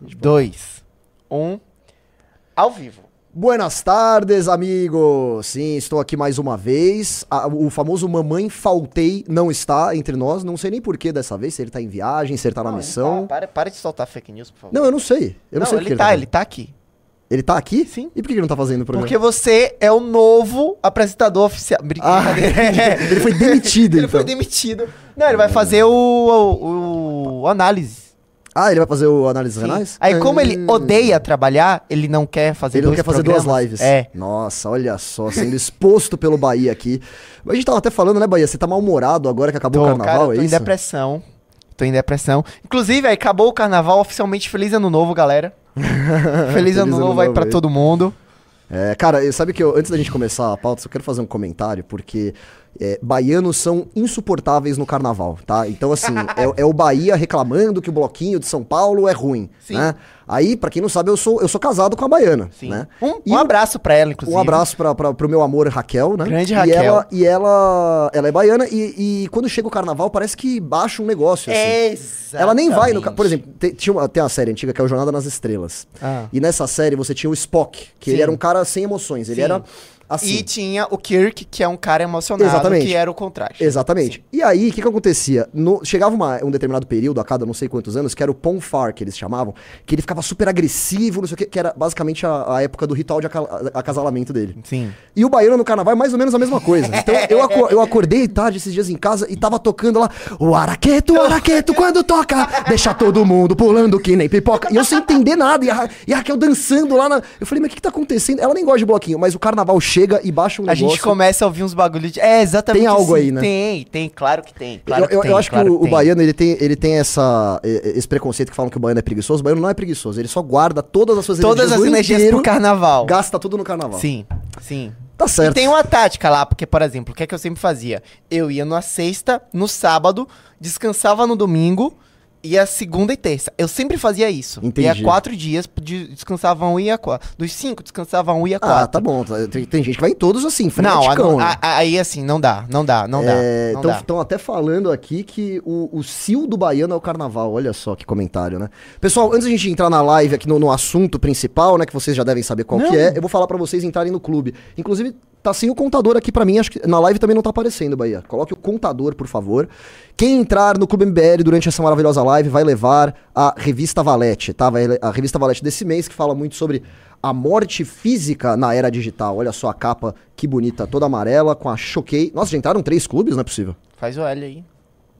dois, um. Ao vivo. Buenas tardes, amigos! Sim, estou aqui mais uma vez. A- o famoso Mamãe Faltei não está entre nós. Não sei nem porquê dessa vez, se ele tá em viagem, se ele tá na Não, missão. Para, para de soltar fake news, por favor. Não, eu não sei. Eu não, sei o que ele tá, ele tá aqui. Ele tá aqui? Sim. E por que ele não tá fazendo o programa? Porque você é o novo apresentador oficial. Ah, ele foi demitido, Ele então. foi demitido. Não, ele vai fazer o, o, o análise. Ah, ele vai fazer o Análises Sim. Renais? Aí, como ele Hum. odeia trabalhar, ele não quer fazer Ele não dois quer fazer programas. duas lives. É. Nossa, olha só, sendo exposto pelo Bahia aqui. A gente tava até falando, né, Bahia? Você tá mal-humorado agora que acabou Tô, o carnaval, cara, eu é tô em isso? depressão. Tô em depressão. Inclusive, aí acabou o carnaval oficialmente. Feliz ano novo, galera. Feliz, ano novo aí pra todo mundo. É, cara, eu- sabe que eu, antes da gente começar a pauta, só quero fazer um comentário, porque é, baianos são insuportáveis no carnaval, tá? Então, assim, é, é o Bahia reclamando que o bloquinho de São Paulo é ruim, Sim. né? Aí, pra quem não sabe, eu sou, eu sou casado com a baiana, Sim. né? Um, E um abraço pra ela, inclusive. Um abraço pra, pra, pro meu amor Raquel, né? Grande E Raquel. ela, e ela, ela é baiana e, e quando chega o carnaval parece que baixa um negócio, assim. Exatamente. Ela nem vai no. Por exemplo, tem, tinha uma, tem uma série antiga que é o Jornada nas Estrelas. Ah. E nessa série você tinha o Spock, que ele Sim. era um cara sem emoções. Ele era assim. E tinha o Kirk, que é um cara emocionado, Exatamente. que era o contraste. Exatamente. E aí, o que que acontecia? No- chegava uma- um determinado período, a cada não sei quantos anos, que era o Ponfar, que eles chamavam, que ele ficava super agressivo, não sei o que, que era basicamente a, a época do ritual de aca- acasalamento dele. Sim. E o baiano no carnaval é mais ou menos a mesma coisa. Então eu, aco- eu acordei tarde esses dias em casa e tava tocando lá o araqueto, o araqueto, quando toca, deixa todo mundo pulando que nem pipoca. E eu sem entender nada. E a, e a Raquel dançando lá na. Eu falei, mas o que, que tá acontecendo? Ela nem gosta de bloquinho, mas o carnaval chega e baixa um A negócio. gente começa a ouvir uns bagulhos de... É, exatamente Tem algo assim. aí, né? Tem, tem, claro que tem. Claro eu, eu- tem, eu acho claro que o, o tem. baiano ele tem, ele tem essa, esse preconceito que falam que o baiano é preguiçoso. O baiano não é preguiçoso. Ele só guarda todas as suas Todas energias as o ano energias inteiro, pro carnaval. Gasta tudo no carnaval. Sim, sim. Tá certo. E tem uma tática lá, porque, por exemplo, o que é que eu sempre fazia? Eu ia na sexta, no sábado, descansava no domingo, ia segunda e terça. Eu sempre fazia isso. Entendi. Ia quatro dias, de- descansava um e ia quatro. Dos cinco, descansava um e ia quatro. Ah, tá bom. tá- Tem, tem gente que vai em todos assim, Não, freneticão, a- né? a- aí assim, não dá, não dá, não dá. É, dá. Estão até falando aqui que o, o cio do baiano é o carnaval. Olha só que comentário, né? Pessoal, antes da gente entrar na live aqui no, no assunto principal, né? Que vocês já devem saber qual Não. que é, eu vou falar pra vocês entrarem no clube. Inclusive, tá sem o contador aqui pra mim. Acho que na live também não tá aparecendo, Bahia. Coloque o contador, por favor. Quem entrar no Clube MBL durante essa maravilhosa live vai levar a revista Valete, tá? Vai, a revista Valete desse mês, que fala muito sobre a morte física na era digital. Olha só a capa, que bonita, toda amarela, com a Choquei. Nossa, já entraram três clubes? Não é possível. Faz o L aí.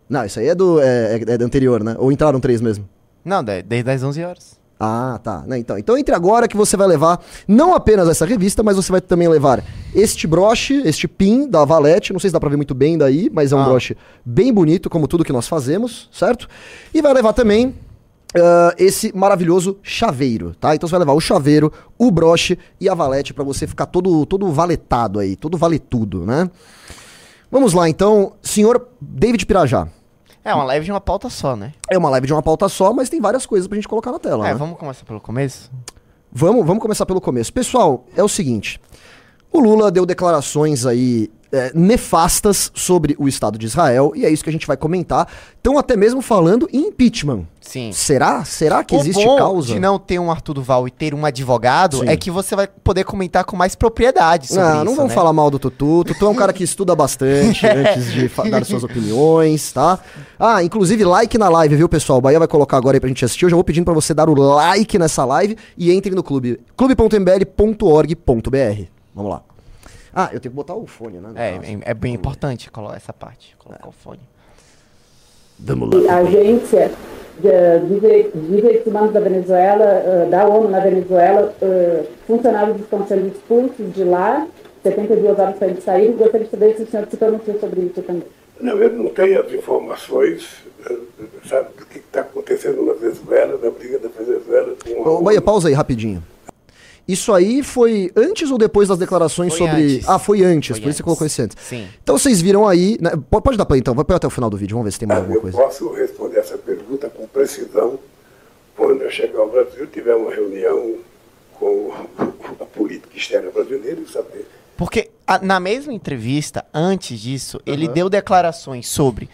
Não, isso aí é do, é, é- é do anterior, né? Ou entraram três mesmo? Não, de- desde as 11 horas. Ah, tá. Né, então, então entre agora que você vai levar não apenas essa revista, mas você vai também levar este broche, este pin da Valete. Não sei se dá pra ver muito bem daí, mas é um Ah. broche bem bonito, como tudo que nós fazemos, certo? E vai levar também ah, esse maravilhoso chaveiro, tá? Então você vai levar o chaveiro, o broche e a Valete pra você ficar todo, todo valetado aí, todo valetudo, né? Vamos lá, então, senhor David Pirajá. É uma live de uma pauta só, né? É uma live de uma pauta só, mas tem várias coisas pra gente colocar na tela. É, né? vamos começar pelo começo? Vamos, vamos começar pelo começo. Pessoal, é o seguinte: o Lula deu declarações aí é, nefastas sobre o Estado de Israel, e é isso que a gente vai comentar. Estão até mesmo falando em impeachment. Sim. Será? Será que o existe bom causa? de não ter um Arthur Duval e ter um advogado Sim. é que você vai poder comentar com mais propriedade sobre não, isso, não vamos né? falar mal do Tutu. Tutu é um cara que estuda bastante antes de dar suas opiniões, tá? Ah, inclusive like na live, viu, pessoal? O Bahia vai colocar agora aí pra gente assistir. Eu já vou pedindo pra você dar o like nessa live e entre no clube. clube.mbl.org.br. Vamos lá. Ah, eu tenho que botar o fone, né? É, é, é bem importante colocar essa parte, colocar o fone. Vamos lá. a agência de, de dire- de direitos humanos da Venezuela, eh, da ONU na Venezuela, eh, funcionários estão sendo expulsos de lá, 72 horas para eles saírem. Gostaria de saber se o senhor se pronunciou sobre isso também. Não, eu não tenho as informações, eh, sabe, do que está acontecendo na Venezuela, da briga da Venezuela com a Ô. Bahia, pausa aí rapidinho. Isso aí foi antes ou depois das declarações Foi sobre. antes. Ah, foi antes, Foi por isso você antes. colocou esse antes. Sim. Então vocês viram aí. né, Pode, pode dar play então, vai até o final do vídeo, vamos ver se tem mais alguma Eu coisa. posso responder essa pergunta com precisão quando eu chegar ao Brasil, tiver uma reunião com a política externa brasileira e saber. Porque a- na mesma entrevista, antes disso, ele deu declarações sobre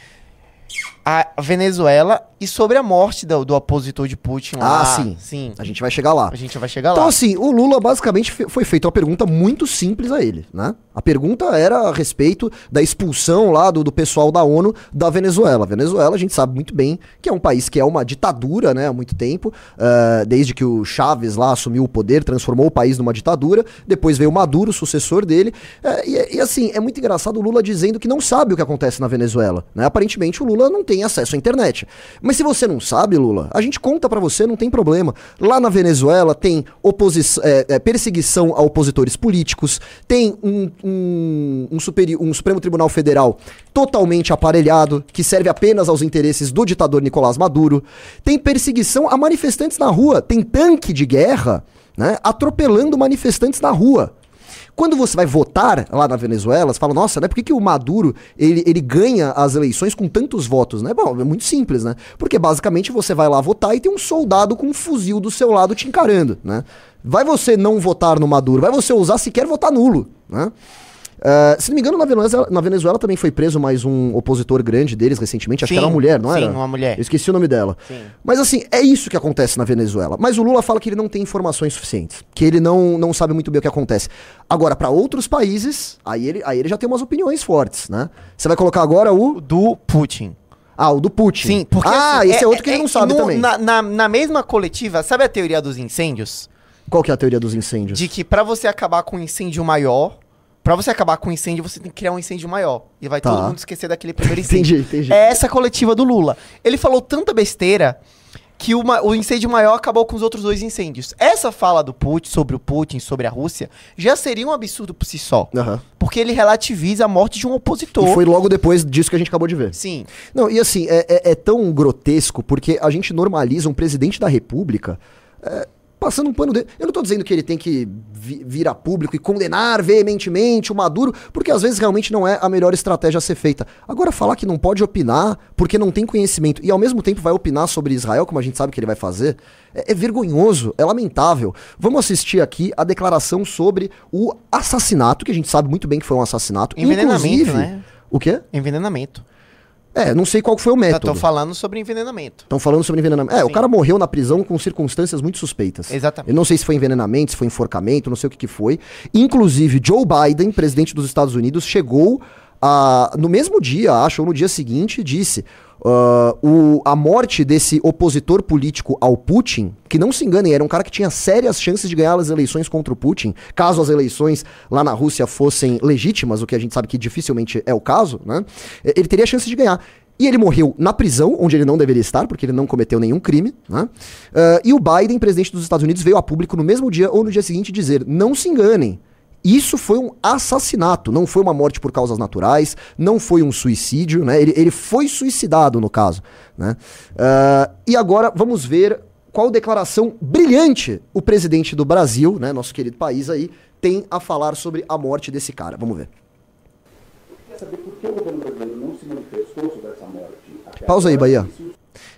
a Venezuela e sobre a morte do, do opositor de Putin lá. Ah, sim. Sim. A gente vai chegar lá. A gente vai chegar Então, lá. assim, o Lula basicamente foi feita uma pergunta muito simples a ele, né? A pergunta era a respeito da expulsão lá do, do pessoal da ONU da Venezuela. A Venezuela, a gente sabe muito bem que é um país que é uma ditadura, né, há muito tempo, eh, desde que o Chaves lá assumiu o poder, transformou o país numa ditadura, depois veio o Maduro, o sucessor dele, eh, e, e, assim, é muito engraçado o Lula dizendo que não sabe o que acontece na Venezuela, né? Aparentemente o Lula não tem acesso à internet. Mas se você não sabe, Lula, a gente conta pra você, não tem problema. Lá na Venezuela tem é, é, perseguição a opositores políticos, tem um, um, um, um Supremo Tribunal Federal totalmente aparelhado, que serve apenas aos interesses do ditador Nicolás Maduro, tem perseguição a manifestantes na rua, tem tanque de guerra, né, atropelando manifestantes na rua. Quando você vai votar lá na Venezuela, você fala, nossa, né? Por que, que o Maduro ele, ele ganha as eleições com tantos votos, né? Bom, é muito simples, né? Porque basicamente você vai lá votar e tem um soldado com um fuzil do seu lado te encarando, né? Vai você não votar no Maduro, vai você usar sequer votar nulo, né? Ah, se não me engano, na Venezuela, na Venezuela também foi preso mais um opositor grande deles recentemente. Acho que Sim, era uma mulher, não sim, era? uma mulher. Eu esqueci o nome dela. Sim. Mas assim, é isso que acontece na Venezuela. Mas o Lula fala que ele não tem informações suficientes, que ele não, não sabe muito bem o que acontece. Agora, pra outros países, aí ele, aí ele já tem umas opiniões fortes, né? Você vai colocar agora o. Do Putin. Ah, o do Putin. Sim, porque. Ah, assim, esse é, outro que ele não sabe no- também. Na, na, na mesma coletiva, sabe a teoria dos incêndios? Qual que é a teoria dos incêndios? De que pra você acabar com um incêndio maior, pra você acabar com um incêndio, você tem que criar um incêndio maior. E vai Tá. todo mundo esquecer daquele primeiro incêndio. Entendi, entendi. É essa coletiva do Lula. Ele falou tanta besteira que uma- o incêndio maior acabou com os outros dois incêndios. Essa fala do Putin sobre o Putin, sobre a Rússia, já seria um absurdo por si só. Aham. Porque ele relativiza a morte de um opositor. E foi logo depois disso que a gente acabou de ver. Sim. Não, e assim, é, é- é tão grotesco porque a gente normaliza um presidente da república é, passando um pano dele. Eu não tô dizendo que ele tem que vi- vir a público e condenar veementemente o Maduro, porque às vezes realmente não é a melhor estratégia a ser feita. Agora, falar que não pode opinar porque não tem conhecimento e ao mesmo tempo vai opinar sobre Israel, como a gente sabe que ele vai fazer, é, é vergonhoso, é lamentável. Vamos assistir aqui a declaração sobre o assassinato, que a gente sabe muito bem que foi um assassinato. Envenenamento, Inclusive, né? O quê? Envenenamento. É, não sei qual foi o Eu método. tô falando sobre envenenamento. Estão falando sobre envenenamento. É, o Sim. cara morreu na prisão com circunstâncias muito suspeitas. Exatamente. Eu não sei se foi envenenamento, se foi enforcamento, não sei o que, que foi. Inclusive, Joe Biden, presidente dos Estados Unidos, chegou a, no mesmo dia, acho, ou no dia seguinte, disse. Ah, o, a morte desse opositor político ao Putin, que não se enganem, era um cara que tinha sérias chances de ganhar as eleições contra o Putin, caso as eleições lá na Rússia fossem legítimas, o que a gente sabe que dificilmente é o caso, né? Ele teria chances de ganhar. E ele morreu na prisão, onde ele não deveria estar, porque ele não cometeu nenhum crime. Né? Ah, e o Biden, presidente dos Estados Unidos, veio a público no mesmo dia ou no dia seguinte dizer: não se enganem. Isso foi um assassinato, não foi uma morte por causas naturais, não foi um suicídio, né? Ele, ele foi suicidado, no caso. Né? Ah, e agora vamos ver qual declaração brilhante o presidente do Brasil, né, nosso querido país aí, tem a falar sobre a morte desse cara. Vamos ver. Quer saber por que o governo brasileiro não se manifestou sobre essa morte? Pausa aí, Bahia.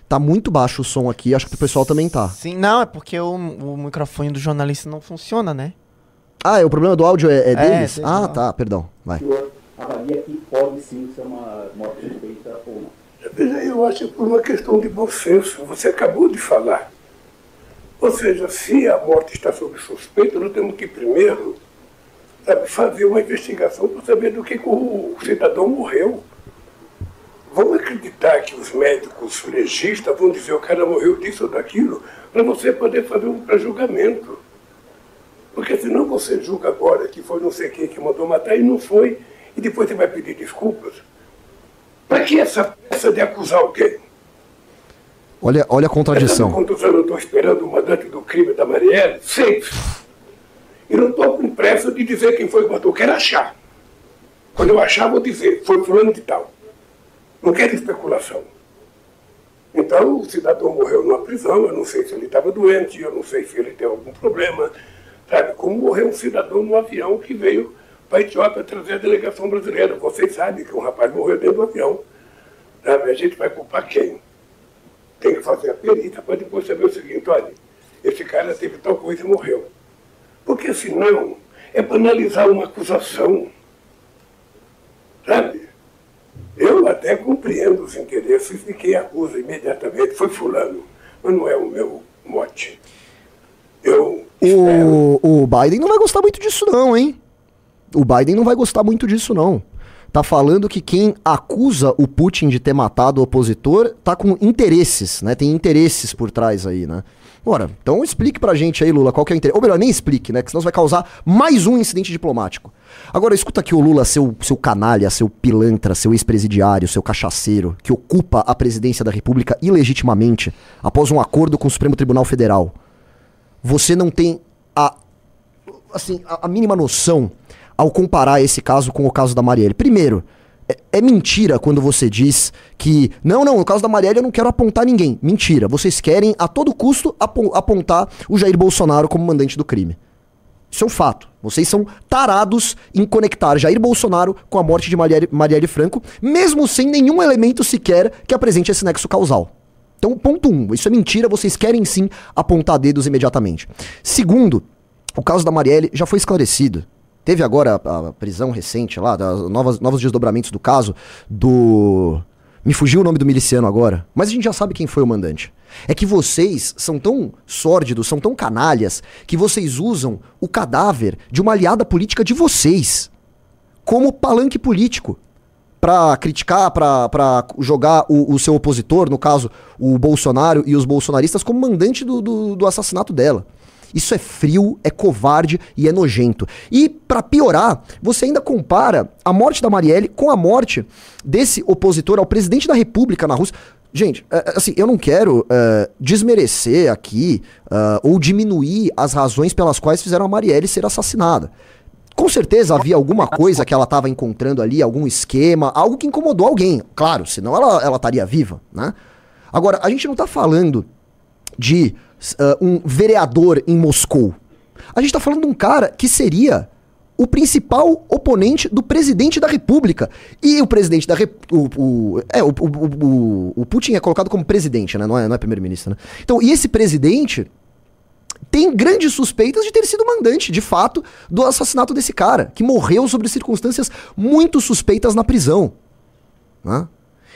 Tá muito baixo o som aqui, acho que o pessoal também tá. Sim, não, é porque o, o microfone do jornalista não funciona, né? Ah, é, o problema do áudio é, é deles? deles, ah, tá, perdão. Vai. O senhor avalia que pode sim ser uma morte suspeita ou não? Veja, eu acho que por uma questão de bom senso, você acabou de falar. Ou seja, se a morte está sob suspeita, nós temos que primeiro sabe, fazer uma investigação para saber do que, que o cidadão morreu. Vamos acreditar que os médicos legistas vão dizer o cara morreu disso ou daquilo, para você poder fazer um pré-julgamento. Porque senão você julga agora que foi não sei quem que mandou matar e não foi, e depois você vai pedir desculpas. Para que essa peça de acusar alguém? Olha, olha a contradição. quantos anos eu estou esperando o mandante do crime da Marielle? Sempre. E não estou com pressa de dizer quem foi que matou, quero achar. Quando eu achar, vou dizer, foi fulano de tal. Não quero especulação. Então, o cidadão morreu numa prisão, eu não sei se ele estava doente, eu não sei se ele tem algum problema. Sabe, como morreu um cidadão num avião que veio para a Etiópia trazer a delegação brasileira. Vocês sabem que um rapaz morreu dentro do avião. Sabe, a gente vai culpar quem? Tem que fazer a perícia para depois saber o seguinte, olha, esse cara teve tal coisa e morreu. Porque senão é banalizar uma acusação. Sabe? Eu até compreendo os interesses de quem acusa imediatamente. Foi fulano, mas não é o meu mote. Eu. O, o Biden não vai gostar muito disso, não, hein? O Biden não vai gostar muito disso, não. Tá falando que quem acusa o Putin de ter matado o opositor tá com interesses, né? Tem interesses por trás aí, né? Ora, então explique pra gente aí, Lula, qual que é o interesse. Ou melhor, nem explique, né? Que senão vai causar mais um incidente diplomático. Agora, escuta aqui o Lula, seu, seu canalha, seu pilantra, seu ex-presidiário, seu cachaceiro, que ocupa a presidência da República ilegitimamente após um acordo com o Supremo Tribunal Federal. Você não tem a, assim, a, a mínima noção ao comparar esse caso com o caso da Marielle. Primeiro, é, é mentira quando você diz que. Não, não, no caso da Marielle eu não quero apontar ninguém. Mentira. Vocês querem a todo custo apo- apontar o Jair Bolsonaro como mandante do crime. Isso é um fato. Vocês são tarados em conectar Jair Bolsonaro com a morte de Marielle, Marielle Franco, mesmo sem nenhum elemento sequer que apresente esse nexo causal. Então, ponto um, isso é mentira, vocês querem sim apontar dedos imediatamente. Segundo, o caso da Marielle já foi esclarecido. Teve agora a, a prisão recente lá, das novas, novos desdobramentos do caso do. Me fugiu o nome do miliciano agora, mas a gente já sabe quem foi o mandante. É que vocês são tão sórdidos, são tão canalhas, que vocês usam o cadáver de uma aliada política de vocês como palanque político pra criticar, pra jogar o, o seu opositor, no caso, o Bolsonaro e os bolsonaristas, como mandante do, do, do assassinato dela. Isso é frio, é covarde e é nojento. E, pra piorar, você ainda compara a morte da Marielle com a morte desse opositor ao presidente da República na Rússia. Gente, é, é, assim, eu não quero é, desmerecer aqui é, ou diminuir as razões pelas quais fizeram a Marielle ser assassinada. Com certeza havia alguma coisa que ela estava encontrando ali, algum esquema, algo que incomodou alguém. Claro, senão ela estaria viva, né? Agora, a gente não tá falando de ah, um vereador em Moscou. A gente tá falando de um cara que seria o principal oponente do presidente da República. E o presidente da República. O, é, o, o, o Putin é colocado como presidente, né? Não é, não é primeiro-ministro, né? Então, e esse presidente tem grandes suspeitas de ter sido mandante, de fato, do assassinato desse cara, que morreu sobre circunstâncias muito suspeitas na prisão. né?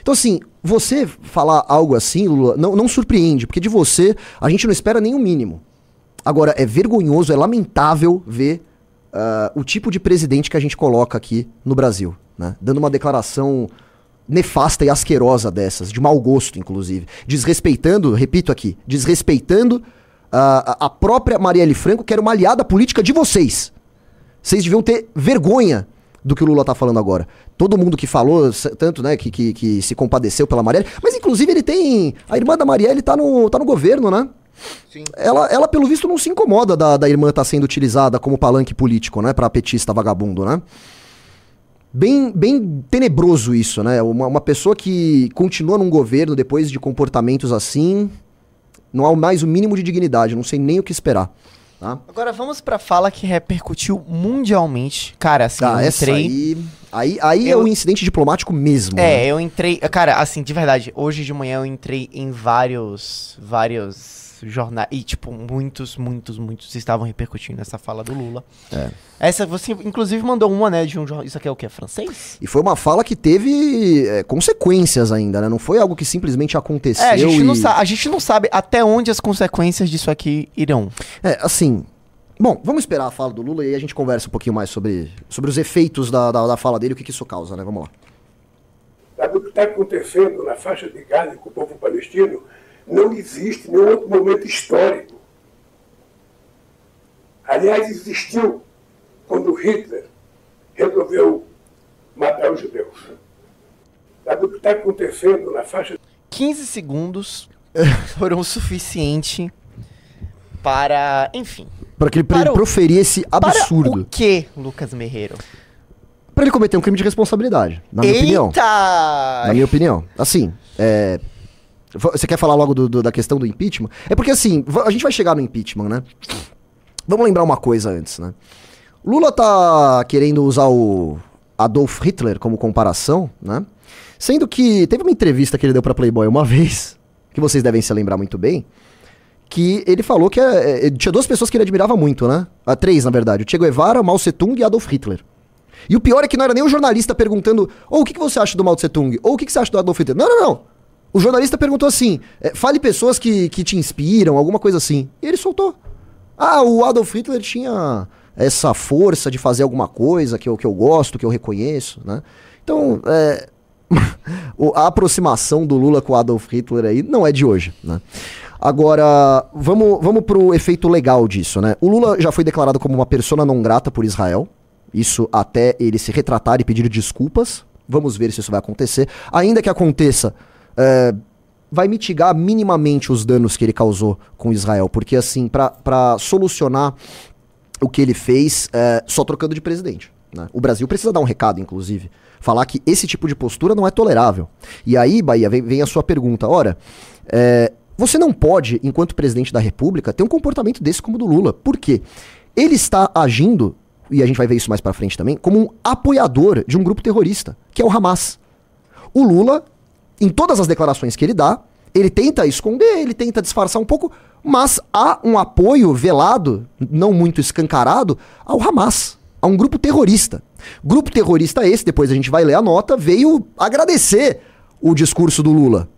Então, assim, você falar algo assim, Lula, não, não surpreende, porque de você a gente não espera nem o mínimo. Agora, é vergonhoso, é lamentável ver ah, o tipo de presidente que a gente coloca aqui no Brasil, né? Dando uma declaração nefasta e asquerosa dessas, de mau gosto, inclusive. Desrespeitando, repito aqui, desrespeitando a a própria Marielle Franco, que era uma aliada política de vocês. Vocês deviam ter vergonha do que o Lula tá falando agora. Todo mundo que falou, tanto, né, que, que, que se compadeceu pela Marielle, mas inclusive ele tem. A irmã da Marielle tá no, tá no governo, né? Sim. Ela, ela, pelo visto, não se incomoda da, da irmã estar sendo utilizada como palanque político, né? Pra petista vagabundo, né? Bem, bem tenebroso isso, né? Uma, uma pessoa que continua num governo depois de comportamentos assim. Não há mais o mínimo de dignidade, não sei nem o que esperar. Tá? Agora vamos pra fala que repercutiu mundialmente. Cara, assim, Tá, eu entrei. aí. Aí, aí é Eu- um incidente diplomático mesmo. É, né? eu entrei. Cara, assim, de verdade, hoje de manhã eu entrei em vários. vários jornais. E, tipo, muitos, muitos, muitos estavam repercutindo essa fala do Lula. É. Essa, você, inclusive, mandou uma, né, de um jornal. Isso aqui é o quê? Francês? E foi uma fala que teve é, consequências ainda, né? Não foi algo que simplesmente aconteceu. É, a gente, não e- sa- a gente não sabe até onde as consequências disso aqui irão. É, assim. Bom, vamos esperar a fala do Lula e aí a gente conversa um pouquinho mais sobre, sobre os efeitos da, da, da fala dele e o que, que isso causa, né? Vamos lá. Sabe o que está acontecendo na faixa de Gaza com o povo palestino? Não existe nenhum outro momento histórico. Aliás, existiu quando Hitler resolveu matar os judeus. Sabe o que está acontecendo na faixa 15 segundos foram o suficiente para. Enfim. Pra que ele Para o- proferir esse Para absurdo. o que, Lucas Merreiro? Pra ele cometer um crime de responsabilidade, na minha opinião. Eita! Na minha opinião. Assim, é. Você quer falar logo do- do- da questão do impeachment? É porque assim, a gente vai chegar no impeachment, né? Vamos lembrar uma coisa antes, né? Lula tá querendo usar o Adolf Hitler como comparação, né? Sendo que teve uma entrevista que ele deu pra Playboy uma vez, que vocês devem se lembrar muito bem, que ele falou que é, é, tinha duas pessoas que ele admirava muito, né? Ah, três, na verdade. O Che Guevara, Mao Tse Tung e Adolf Hitler. E o pior é que não era nem o jornalista perguntando, ou o que, que você acha do Mao Tse Tung? Ou o que, que você acha do Adolf Hitler? Não, não, não. O jornalista perguntou assim, é, fale pessoas que, que te inspiram, alguma coisa assim. E ele soltou. Ah, o Adolf Hitler tinha essa força de fazer alguma coisa que eu, que eu gosto, que eu reconheço, né? Então, é, a aproximação do Lula com o Adolf Hitler aí não é de hoje, né? Agora, vamos, vamos pro efeito legal disso, né? O Lula já foi declarado como uma persona não grata por Israel. Isso até ele se retratar e pedir desculpas. Vamos ver se isso vai acontecer. Ainda que aconteça, é, vai mitigar minimamente os danos que ele causou com Israel. Porque, assim, pra solucionar o que ele fez é, só trocando de presidente. né? O Brasil precisa dar um recado, inclusive. Falar que esse tipo de postura não é tolerável. E aí, Bahia, vem, vem a sua pergunta. Ora, é, você não pode, enquanto presidente da República, ter um comportamento desse como o do Lula. Por quê? Ele está agindo, e a gente vai ver isso mais pra frente também, como um apoiador de um grupo terrorista, que é o Hamas. O Lula, em todas as declarações que ele dá, ele tenta esconder, ele tenta disfarçar um pouco, mas há um apoio velado, não muito escancarado, ao Hamas, a um grupo terrorista. Grupo terrorista esse, depois a gente vai ler a nota, veio agradecer o discurso do Lula.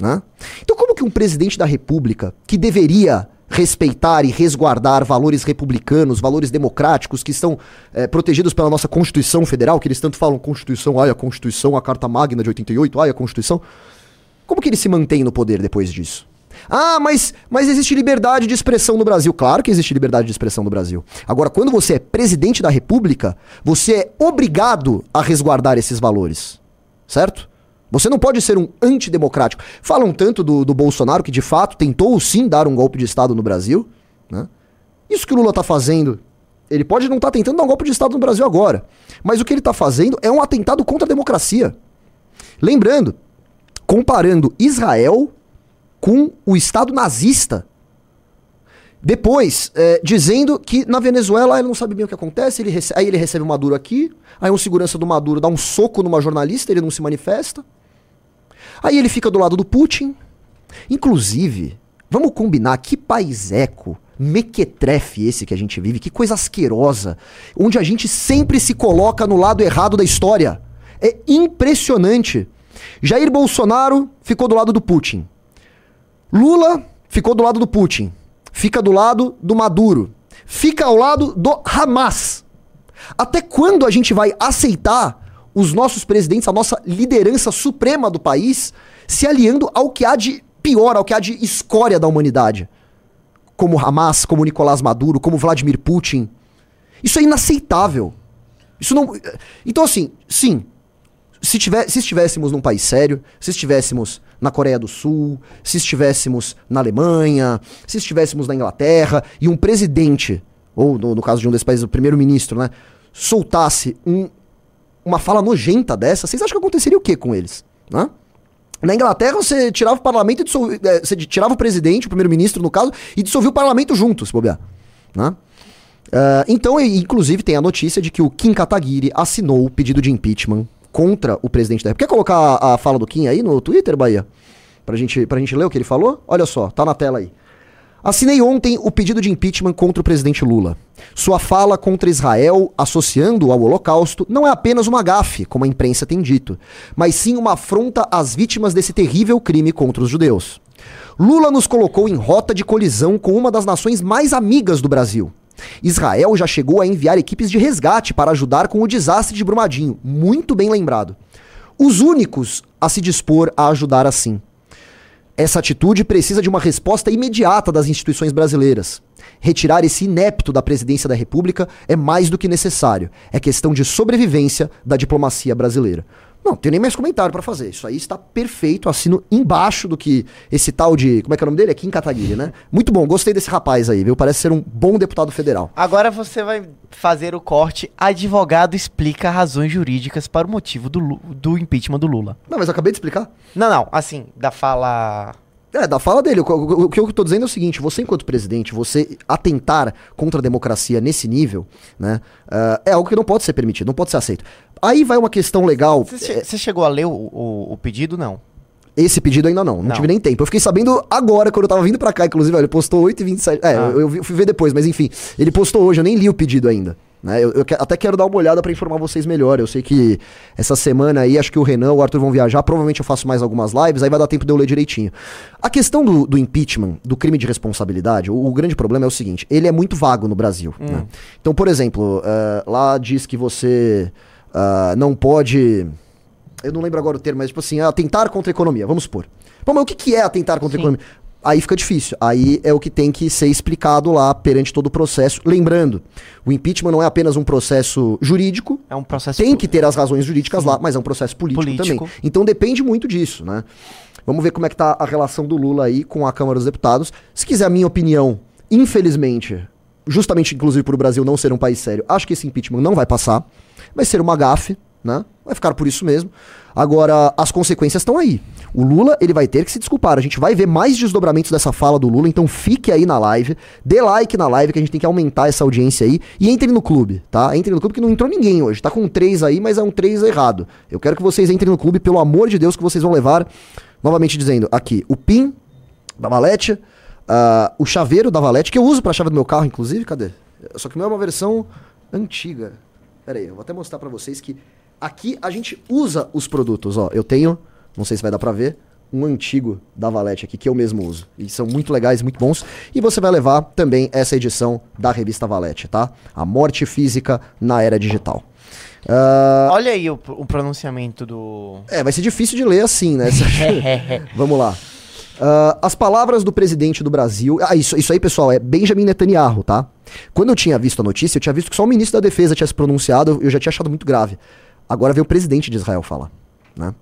né? Então, como que um presidente da República, que deveria respeitar e resguardar valores republicanos, valores democráticos que estão eh, protegidos pela nossa Constituição Federal, que eles tanto falam Constituição, ai a Constituição, a Carta Magna de 88, ai a Constituição. Como que ele se mantém no poder depois disso? Ah, mas, mas existe liberdade de expressão no Brasil. Claro que existe liberdade de expressão no Brasil. Agora, quando você é presidente da República, você é obrigado a resguardar esses valores. Certo? Você não pode ser um antidemocrático. Falam tanto do, do Bolsonaro que de fato tentou sim dar um golpe de Estado no Brasil. Né? Isso que o Lula tá fazendo. Ele pode não estar tentando dar um golpe de Estado no Brasil agora. Mas o que ele tá fazendo é um atentado contra a democracia. Lembrando, comparando Israel com o Estado nazista. Depois, é, dizendo que na Venezuela ele não sabe bem o que acontece, ele rece- aí ele recebe o Maduro aqui, aí um segurança do Maduro dá um soco numa jornalista, ele não se manifesta. Aí ele fica do lado do Putin. Inclusive, vamos combinar que paiseco, mequetrefe esse que a gente vive, que coisa asquerosa, onde a gente sempre se coloca no lado errado da história. É impressionante. Jair Bolsonaro ficou do lado do Putin. Lula ficou do lado do Putin. Fica do lado do Maduro. Fica ao lado do Hamas. Até quando a gente vai aceitar os nossos presidentes, a nossa liderança suprema do país, se aliando ao que há de pior, ao que há de escória da humanidade? Como Hamas, como Nicolás Maduro, como Vladimir Putin. Isso é inaceitável. Isso não. Então, assim, sim, se, tiver, se estivéssemos num país sério, se estivéssemos na Coreia do Sul, se estivéssemos na Alemanha, se estivéssemos na Inglaterra, e um presidente, ou no, no caso de um desses países, o primeiro-ministro, né, soltasse um- uma fala nojenta dessa, vocês acham que aconteceria o que com eles? Né? Na Inglaterra, você tirava o parlamento e dissolvia, eh, você tirava o presidente, o primeiro-ministro, no caso, e dissolvia o parlamento junto, se bobear. Né? Ah, então, inclusive, tem a notícia de que o Kim Kataguiri assinou o pedido de impeachment contra o presidente da República. Quer colocar a, a fala do Kim aí no Twitter, Bahia? Pra gente, pra gente ler o que ele falou? Olha só, tá na tela aí. Assinei ontem o pedido de impeachment contra o presidente Lula. Sua fala contra Israel, associando-o ao Holocausto, não é apenas uma gafe, como a imprensa tem dito, mas sim uma afronta às vítimas desse terrível crime contra os judeus. Lula nos colocou em rota de colisão com uma das nações mais amigas do Brasil. Israel já chegou a enviar equipes de resgate para ajudar com o desastre de Brumadinho, muito bem lembrado. Os únicos a se dispor a ajudar assim. Essa atitude precisa de uma resposta imediata das instituições brasileiras. Retirar esse inepto da presidência da República é mais do que necessário. É questão de sobrevivência da diplomacia brasileira. Não, tenho nem mais comentário pra fazer. Isso aí está perfeito. Assino embaixo do que esse tal de. Como é que é o nome dele? É Kim Kataguiri, né? Muito bom, gostei desse rapaz aí, viu? Parece ser um bom deputado federal. Agora você vai fazer o corte. Advogado explica razões jurídicas para o motivo do, do impeachment do Lula. Não, mas eu acabei de explicar. Não, não, assim, da fala. É, da fala dele. O, o- o que eu tô dizendo é o seguinte: você, enquanto presidente, você atentar contra a democracia nesse nível, né? ah, é algo que não pode ser permitido, não pode ser aceito. Aí vai uma questão legal. Você, che- você chegou a ler o, o- o pedido? Não. Esse pedido ainda não, não, Não. tive nem tempo. Eu fiquei sabendo agora, quando eu tava vindo pra cá, inclusive, ele postou 8 e 27. É, Ah. eu, eu fui ver depois, mas enfim, ele postou hoje, eu nem li o pedido ainda. Né? Eu, eu até quero dar uma olhada para informar vocês melhor. Eu sei que essa semana aí, acho que o Renan e o Arthur vão viajar. Provavelmente eu faço mais algumas lives, aí vai dar tempo de eu ler direitinho. A questão do, do impeachment, do crime de responsabilidade, o, o grande problema é o seguinte: ele é muito vago no Brasil. né? Então, por exemplo, eh, lá diz que você ah, não pode. Eu não lembro agora o termo, mas tipo assim, atentar contra a economia, vamos supor. Pô, mas o que, que é atentar contra a economia? Aí fica difícil. Aí é o que tem que ser explicado lá perante todo o processo. Lembrando, o impeachment não é apenas um processo jurídico, É um processo. tem que ter as razões jurídicas lá, mas é um processo político, Político. também. Então depende muito disso, né? Vamos ver como é que tá a relação do Lula aí com a Câmara dos Deputados. Se quiser a minha opinião, infelizmente, justamente inclusive por o Brasil não ser um país sério, acho que esse impeachment não vai passar. Vai ser uma gafe, né? Vai ficar por isso mesmo. Agora, as consequências estão aí. O Lula, ele vai ter que se desculpar. A gente vai ver mais desdobramentos dessa fala do Lula, então fique aí na live, dê like na live, que a gente tem que aumentar essa audiência aí. E entre no clube, tá? Entre no clube que não entrou ninguém hoje. Tá com três aí, mas é um três errado. Eu quero que vocês entrem no clube, pelo amor de Deus, que vocês vão levar, novamente dizendo, aqui, o PIN da Valete, ah, o chaveiro da Valete, que eu uso pra chave do meu carro, inclusive, cadê? Só que o meu é uma versão antiga. Pera aí, eu vou até mostrar pra vocês que aqui a gente usa os produtos, ó. Eu tenho, não sei se vai dar pra ver, um antigo da Valete aqui que eu mesmo uso. E são muito legais, muito bons. E você vai levar também essa edição da revista Valete, tá? A Morte Física na Era Digital. Ah, Olha aí o, o pronunciamento do. é, vai ser difícil de ler assim, né? Vamos lá. Ah, as palavras do presidente do Brasil. Ah, isso, isso aí, pessoal, é Benjamin Netanyahu, tá? Quando eu tinha visto a notícia, eu tinha visto que só o ministro da Defesa tinha se pronunciado, eu já tinha achado muito grave. Agora veio o presidente de Israel falar, né?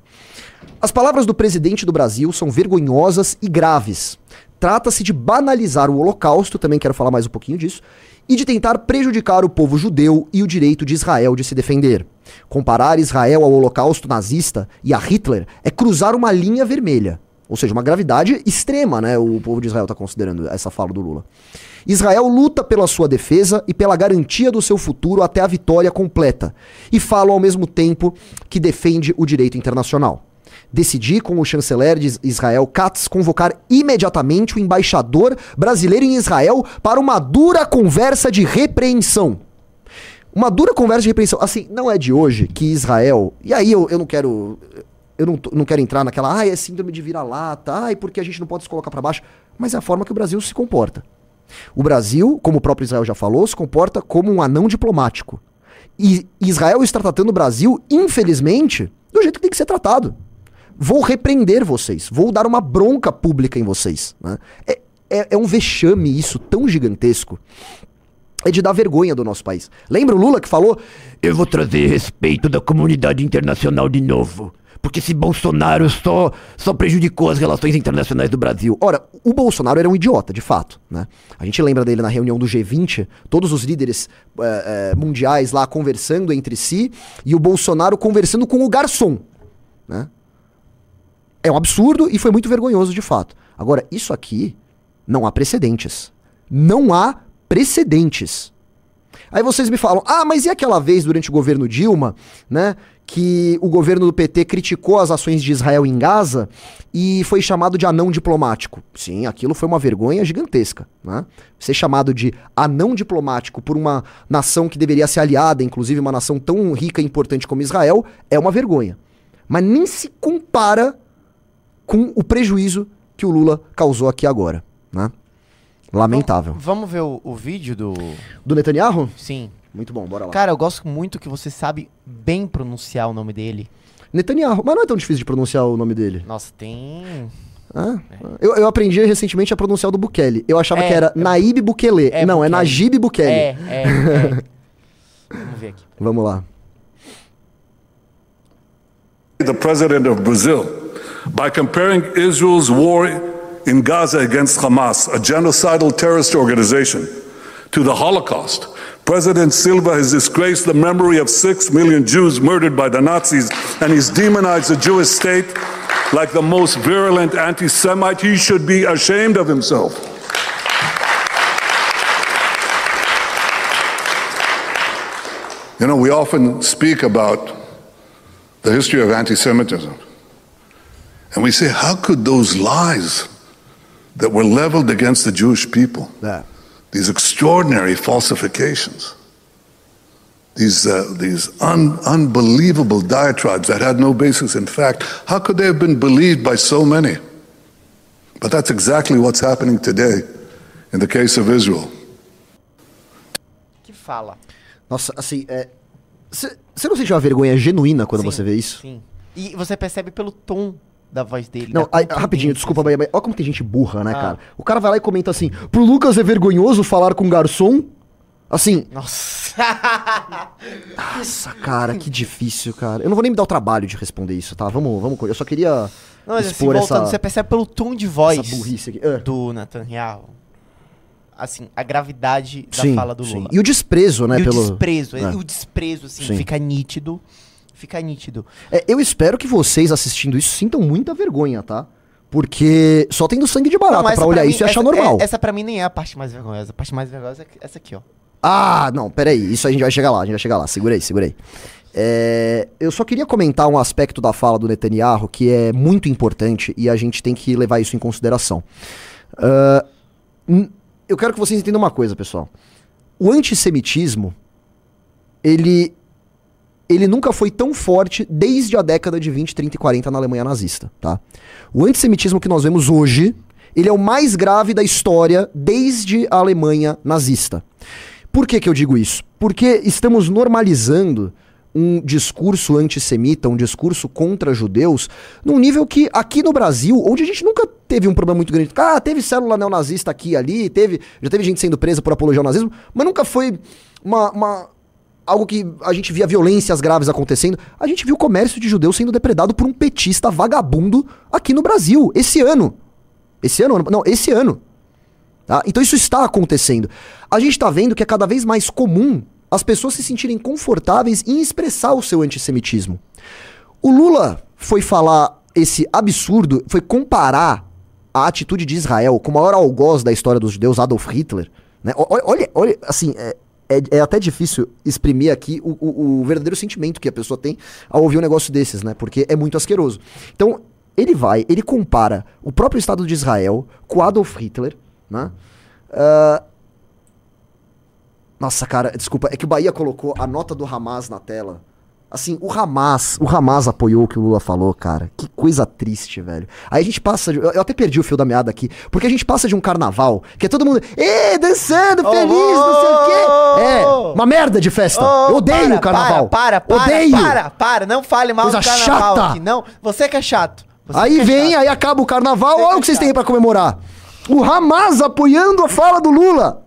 As palavras do presidente do Brasil são vergonhosas e graves. Trata-se de banalizar o Holocausto, também quero falar mais um pouquinho disso, e de tentar prejudicar o povo judeu e o direito de Israel de se defender. Comparar Israel ao Holocausto nazista e a Hitler é cruzar uma linha vermelha. Ou seja, uma gravidade extrema, né? O povo de Israel está considerando essa fala do Lula. Israel luta pela sua defesa e pela garantia do seu futuro até a vitória completa. E fala ao mesmo tempo que defende o direito internacional. Decidi com o chanceler de Israel, Katz, convocar imediatamente o embaixador brasileiro em Israel para uma dura conversa de repreensão. Uma dura conversa de repreensão. Assim, não é de hoje que Israel. E aí eu, eu não quero. Eu não, não quero entrar naquela. Ai, é síndrome de vira-lata. Ai, porque a gente não pode se colocar para baixo. Mas é a forma que o Brasil se comporta. O Brasil, como o próprio Israel já falou, se comporta como um anão diplomático. E Israel está tratando o Brasil, infelizmente, do jeito que tem que ser tratado. Vou repreender vocês, vou dar uma bronca pública em vocês. né? É, é, é um vexame isso tão gigantesco. É de dar vergonha do nosso país. Lembra o Lula que falou: Eu vou trazer respeito da comunidade internacional de novo. Porque esse Bolsonaro só, só prejudicou as relações internacionais do Brasil. Ora, o Bolsonaro era um idiota, de fato, né? A gente lembra dele na reunião do G20, todos os líderes eh, eh, mundiais lá conversando entre si, e o Bolsonaro conversando com o garçom, né? É um absurdo e foi muito vergonhoso, de fato. Agora, isso aqui não há precedentes. Não há precedentes. Aí vocês me falam, ah, mas e aquela vez durante o governo Dilma, né, que o governo do PT criticou as ações de Israel em Gaza e foi chamado de anão diplomático? Sim, aquilo foi uma vergonha gigantesca, né? Ser chamado de anão diplomático por uma nação que deveria ser aliada, inclusive uma nação tão rica e importante como Israel, é uma vergonha. Mas nem se compara com o prejuízo que o Lula causou aqui agora, né? Lamentável. Vamos ver o, o vídeo do. Do Netanyahu? Sim. Muito bom, bora lá. Cara, eu gosto muito que você sabe bem pronunciar o nome dele. Netanyahu, mas não é tão difícil de pronunciar o nome dele. Nossa, tem. Ah, eu, eu aprendi recentemente a pronunciar o do Bukele. Eu achava É, que era é- Naib Bukele. é não, é Bukele. Najib Bukele. É, é, é. Vamos ver aqui. Vamos lá. the president of Brazil by comparing Israel's war in Gaza against Hamas, a genocidal terrorist organization, to the Holocaust. President Silva has disgraced the memory of six million Jews murdered by the Nazis, and he's demonized the Jewish state like the most virulent anti Semite. He should be ashamed of himself. You know, we often speak about the history of anti Semitism. And we say, how could those lies that were leveled against the Jewish people, É. these extraordinary falsifications, these, uh, these un- unbelievable diatribes that had no basis in fact, how could they have been believed by so many? But that's exactly what's happening today in the case of Israel. Que fala. Nossa, assim, é. Você não sente uma vergonha genuína quando Sim, você vê isso? Sim. E você percebe pelo tom da voz dele. Não, aí, rapidinho, desculpa, assim. Bahia, mas olha como tem gente burra, né, Ah. cara? O cara vai lá e comenta assim: pro Lucas é vergonhoso falar com garçom? Assim, Nossa. nossa, cara, que difícil, cara. Eu não vou nem me dar o trabalho de responder isso, tá? Vamos, vamos. Eu só queria Não, mas assim, expor voltando, essa, você percebe pelo tom de voz essa burrice aqui. É. do Netanyahu. Assim, a gravidade da Sim, fala do sim. Lula. E o desprezo, né, E o pelo. desprezo, é. o desprezo, assim, Sim. fica nítido. Fica nítido. É, eu espero que vocês assistindo isso sintam muita vergonha, tá? Porque só tendo sangue de barata essa pra olhar mim- isso e achar essa- normal. é- essa pra mim nem é a parte mais vergonhosa. A parte mais vergonhosa é essa aqui, ó. Ah, não, peraí. Isso a gente vai chegar lá, a gente vai chegar lá. Segura aí, segura aí. É, eu só queria comentar um aspecto da fala do Netanyahu que é muito importante e a gente tem que levar isso em consideração. N- eu quero que vocês entendam uma coisa, pessoal. O antissemitismo, ele, ele nunca foi tão forte desde a década de 20, 30 e 40 na Alemanha nazista, tá? O antissemitismo que nós vemos hoje, ele é o mais grave da história desde a Alemanha nazista. Por que, que eu digo isso? Porque estamos normalizando um discurso antissemita, um discurso contra judeus, num nível que aqui no Brasil, onde a gente nunca teve um problema muito grande. Ah, teve célula neonazista aqui e ali, teve, já teve gente sendo presa por apologia ao nazismo, mas nunca foi uma, uma- algo que a gente via violências graves acontecendo. A gente viu o comércio de judeus sendo depredado por um petista vagabundo aqui no Brasil, esse ano. Esse ano? Não, esse ano. Tá? Então isso está acontecendo. A gente está vendo que é cada vez mais comum as pessoas se sentirem confortáveis em expressar o seu antissemitismo. O Lula foi falar esse absurdo, foi comparar a atitude de Israel com o maior algoz da história dos judeus, Adolf Hitler. Né? O- o- Olha, olha, assim, é, é, é até difícil exprimir aqui o, o- o verdadeiro sentimento que a pessoa tem ao ouvir um negócio desses, né? Porque é muito asqueroso. Então, ele vai, ele compara o próprio Estado de Israel com Adolf Hitler, né? Ah, nossa, cara, desculpa, é que o Bahia colocou a nota do Hamas na tela. Assim, o Hamas, o Hamas apoiou o que o Lula falou, cara. Que coisa triste, velho. Aí a gente passa de, eu eu até perdi o fio da meada aqui, porque a gente passa de um carnaval que é todo mundo, ê, dançando, feliz, não sei o quê. É, uma merda de festa. Ô, eu odeio para, o carnaval. Para, para, para, odeio. para, para, não fale mal Coisa do carnaval chata. aqui, não. Você que é chato. Você Aí é vem, chato. aí acaba o carnaval, Você olha o que vocês é têm pra comemorar. O Hamas apoiando a fala do Lula.